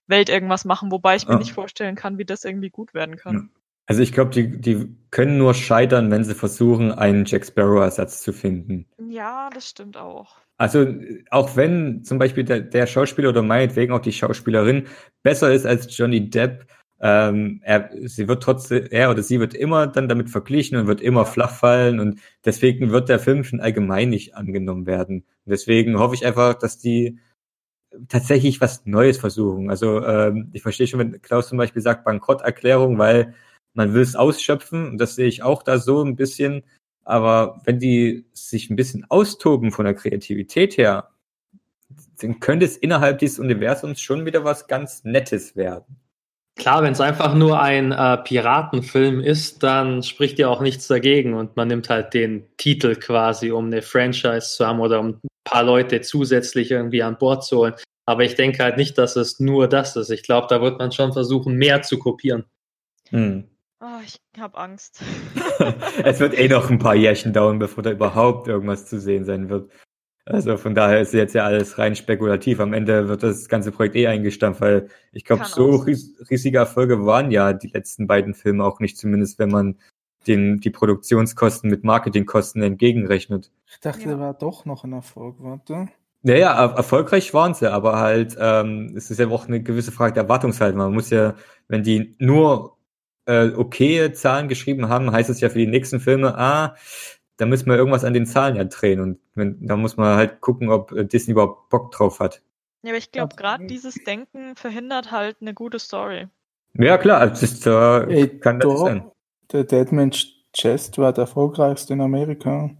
Welt irgendwas machen, wobei ich mir ja. nicht vorstellen kann, wie das irgendwie gut werden kann. Also ich glaube, die, die können nur scheitern, wenn sie versuchen, einen Jack Sparrow-Ersatz zu finden. Ja, das stimmt auch. Also auch wenn zum Beispiel der, der Schauspieler oder meinetwegen auch die Schauspielerin besser ist als Johnny Depp, ähm, er, sie wird trotzdem, er oder sie wird immer dann damit verglichen und wird immer flach fallen und deswegen wird der Film schon allgemein nicht angenommen werden. Und deswegen hoffe ich einfach, dass die tatsächlich was Neues versuchen. Also ähm, ich verstehe schon, wenn Klaus zum Beispiel sagt Bankrotterklärung, weil man will es ausschöpfen, und das sehe ich auch da so ein bisschen. Aber wenn die sich ein bisschen austoben von der Kreativität her, dann könnte es innerhalb dieses Universums schon wieder was ganz Nettes werden. Klar, wenn es einfach nur ein äh, Piratenfilm ist, dann spricht ja auch nichts dagegen und man nimmt halt den Titel quasi, um eine Franchise zu haben oder um ein paar Leute zusätzlich irgendwie an Bord zu holen. Aber ich denke halt nicht, dass es nur das ist. Ich glaube, da wird man schon versuchen, mehr zu kopieren. Hm. Oh, ich habe Angst. *laughs* es wird eh noch ein paar Jährchen dauern, bevor da überhaupt irgendwas zu sehen sein wird. Also von daher ist jetzt ja alles rein spekulativ. Am Ende wird das ganze Projekt eh eingestampft, weil ich glaube, so ries riesige Erfolge waren ja die letzten beiden Filme auch nicht, zumindest wenn man den, die Produktionskosten mit Marketingkosten entgegenrechnet. Ich dachte, ja. der war doch noch ein Erfolg, warte. Naja, er erfolgreich waren sie, aber halt, ähm, es ist ja auch eine gewisse Frage der Erwartungshaltung. Man muss ja, wenn die nur äh, okay Zahlen geschrieben haben, heißt es ja für die nächsten Filme, ah, da müssen wir irgendwas an den Zahlen ja drehen und wenn, da muss man halt gucken, ob äh, Disney überhaupt Bock drauf hat. Ja, aber ich glaube, gerade dieses Denken verhindert halt eine gute Story. Ja, klar, das ist, äh, Ey, kann das sein. Der Deadman's Chest war der erfolgreichste in Amerika.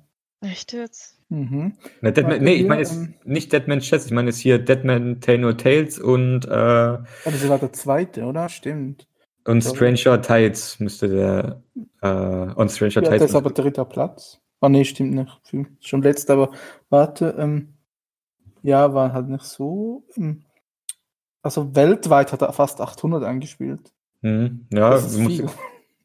Echt jetzt? Mhm. Na, Deadman, nee, ich meine jetzt ähm, nicht Deadman's Chest, ich meine jetzt hier Deadman Tale No Tales und äh, Aber das war der zweite, oder? Stimmt. Und Stranger Tides müsste der äh, und Stranger ja, Tides. Das ist aber dritter Platz. Ah, nee, stimmt nicht. Schon letzter, aber warte, ähm, ja, war halt nicht so. Ähm, also weltweit hat er fast 800 eingespielt. Mhm. Ja, du musst,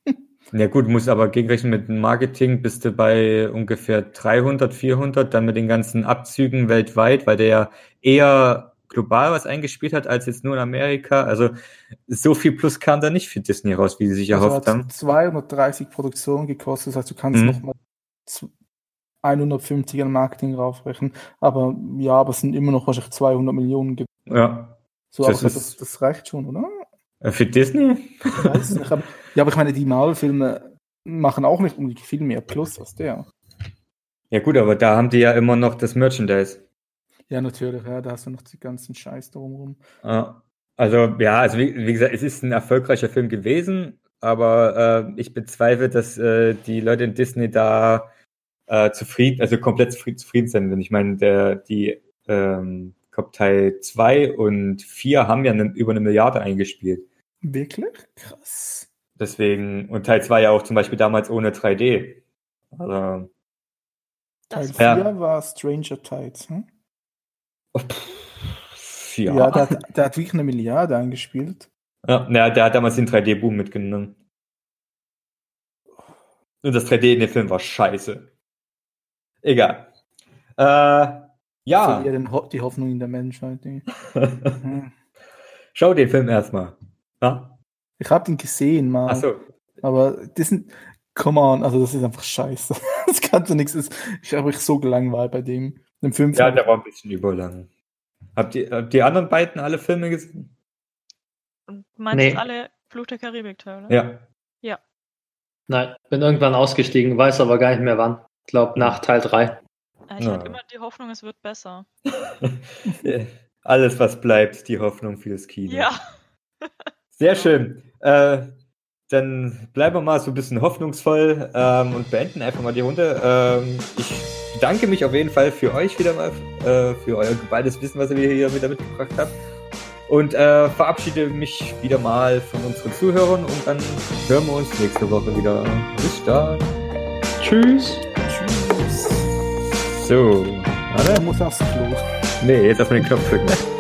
*laughs* ja gut, muss aber gegenrechnen mit Marketing bist du bei ungefähr 300, 400, dann mit den ganzen Abzügen weltweit, weil der ja eher global was eingespielt hat, als jetzt nur in Amerika. Also so viel Plus kam da nicht für Disney raus, wie sie sich also erhofft haben. 230 Produktionen gekostet, das heißt, du kannst mhm. nochmal 150 an Marketing raufrechnen. Aber ja, aber es sind immer noch wahrscheinlich 200 Millionen. Ja. So, das, aber das, das reicht schon, oder? Äh, für Disney? Ich weiß nicht. Aber, *laughs* ja, aber ich meine, die Marvel-Filme machen auch nicht unbedingt viel mehr Plus als der. Ja gut, aber da haben die ja immer noch das Merchandise. Ja, natürlich, ja, da hast du noch die ganzen Scheiß drumherum. Also, ja, also wie, wie, gesagt, es ist ein erfolgreicher Film gewesen, aber äh, ich bezweifle, dass äh, die Leute in Disney da äh, zufrieden, also komplett zufrieden sind. Und ich meine, der, die ähm, Teil 2 und 4 haben ja ne, über eine Milliarde eingespielt. Wirklich? Krass. Deswegen, und Teil 2 ja auch zum Beispiel damals ohne 3D. Also, Teil 4 ja. war Stranger Tides, hm? ja. ja der, hat, der hat wirklich eine Milliarde eingespielt. Ja, ja der hat damals den 3D-Boom mitgenommen. Und das 3D in dem Film war scheiße. Egal. Äh, ja. So die Hoffnung in der Menschheit. *laughs* Schau den Film erstmal. Ja? Ich habe den gesehen mal. Ach so. Aber das sind, come on, also das ist einfach scheiße. *laughs* Das kannst du nichts. Ich habe mich so gelangweilt bei dem. Dem Film ja, der war ein bisschen überlang. Habt ihr habt die anderen beiden alle Filme gesehen? Meinst nee. alle Fluch der Karibik-Teile? Ja. Ja. Nein, bin irgendwann ausgestiegen, weiß aber gar nicht mehr wann. Ich glaube nach Teil 3. Ich ja. hatte immer die Hoffnung, es wird besser. *laughs* Alles, was bleibt, die Hoffnung fürs Kino. Ja. Sehr schön. Äh, dann bleiben wir mal so ein bisschen hoffnungsvoll ähm, und beenden einfach mal die Runde. Ähm, ich danke mich auf jeden Fall für euch wieder mal, äh, für euer geballtes Wissen, was ihr hier wieder mitgebracht habt. Und äh, verabschiede mich wieder mal von unseren Zuhörern und dann hören wir uns nächste Woche wieder. Bis dann. Tschüss. So. Warte. Er muss aufs Klo. Nee, jetzt auf den Knopf drücken.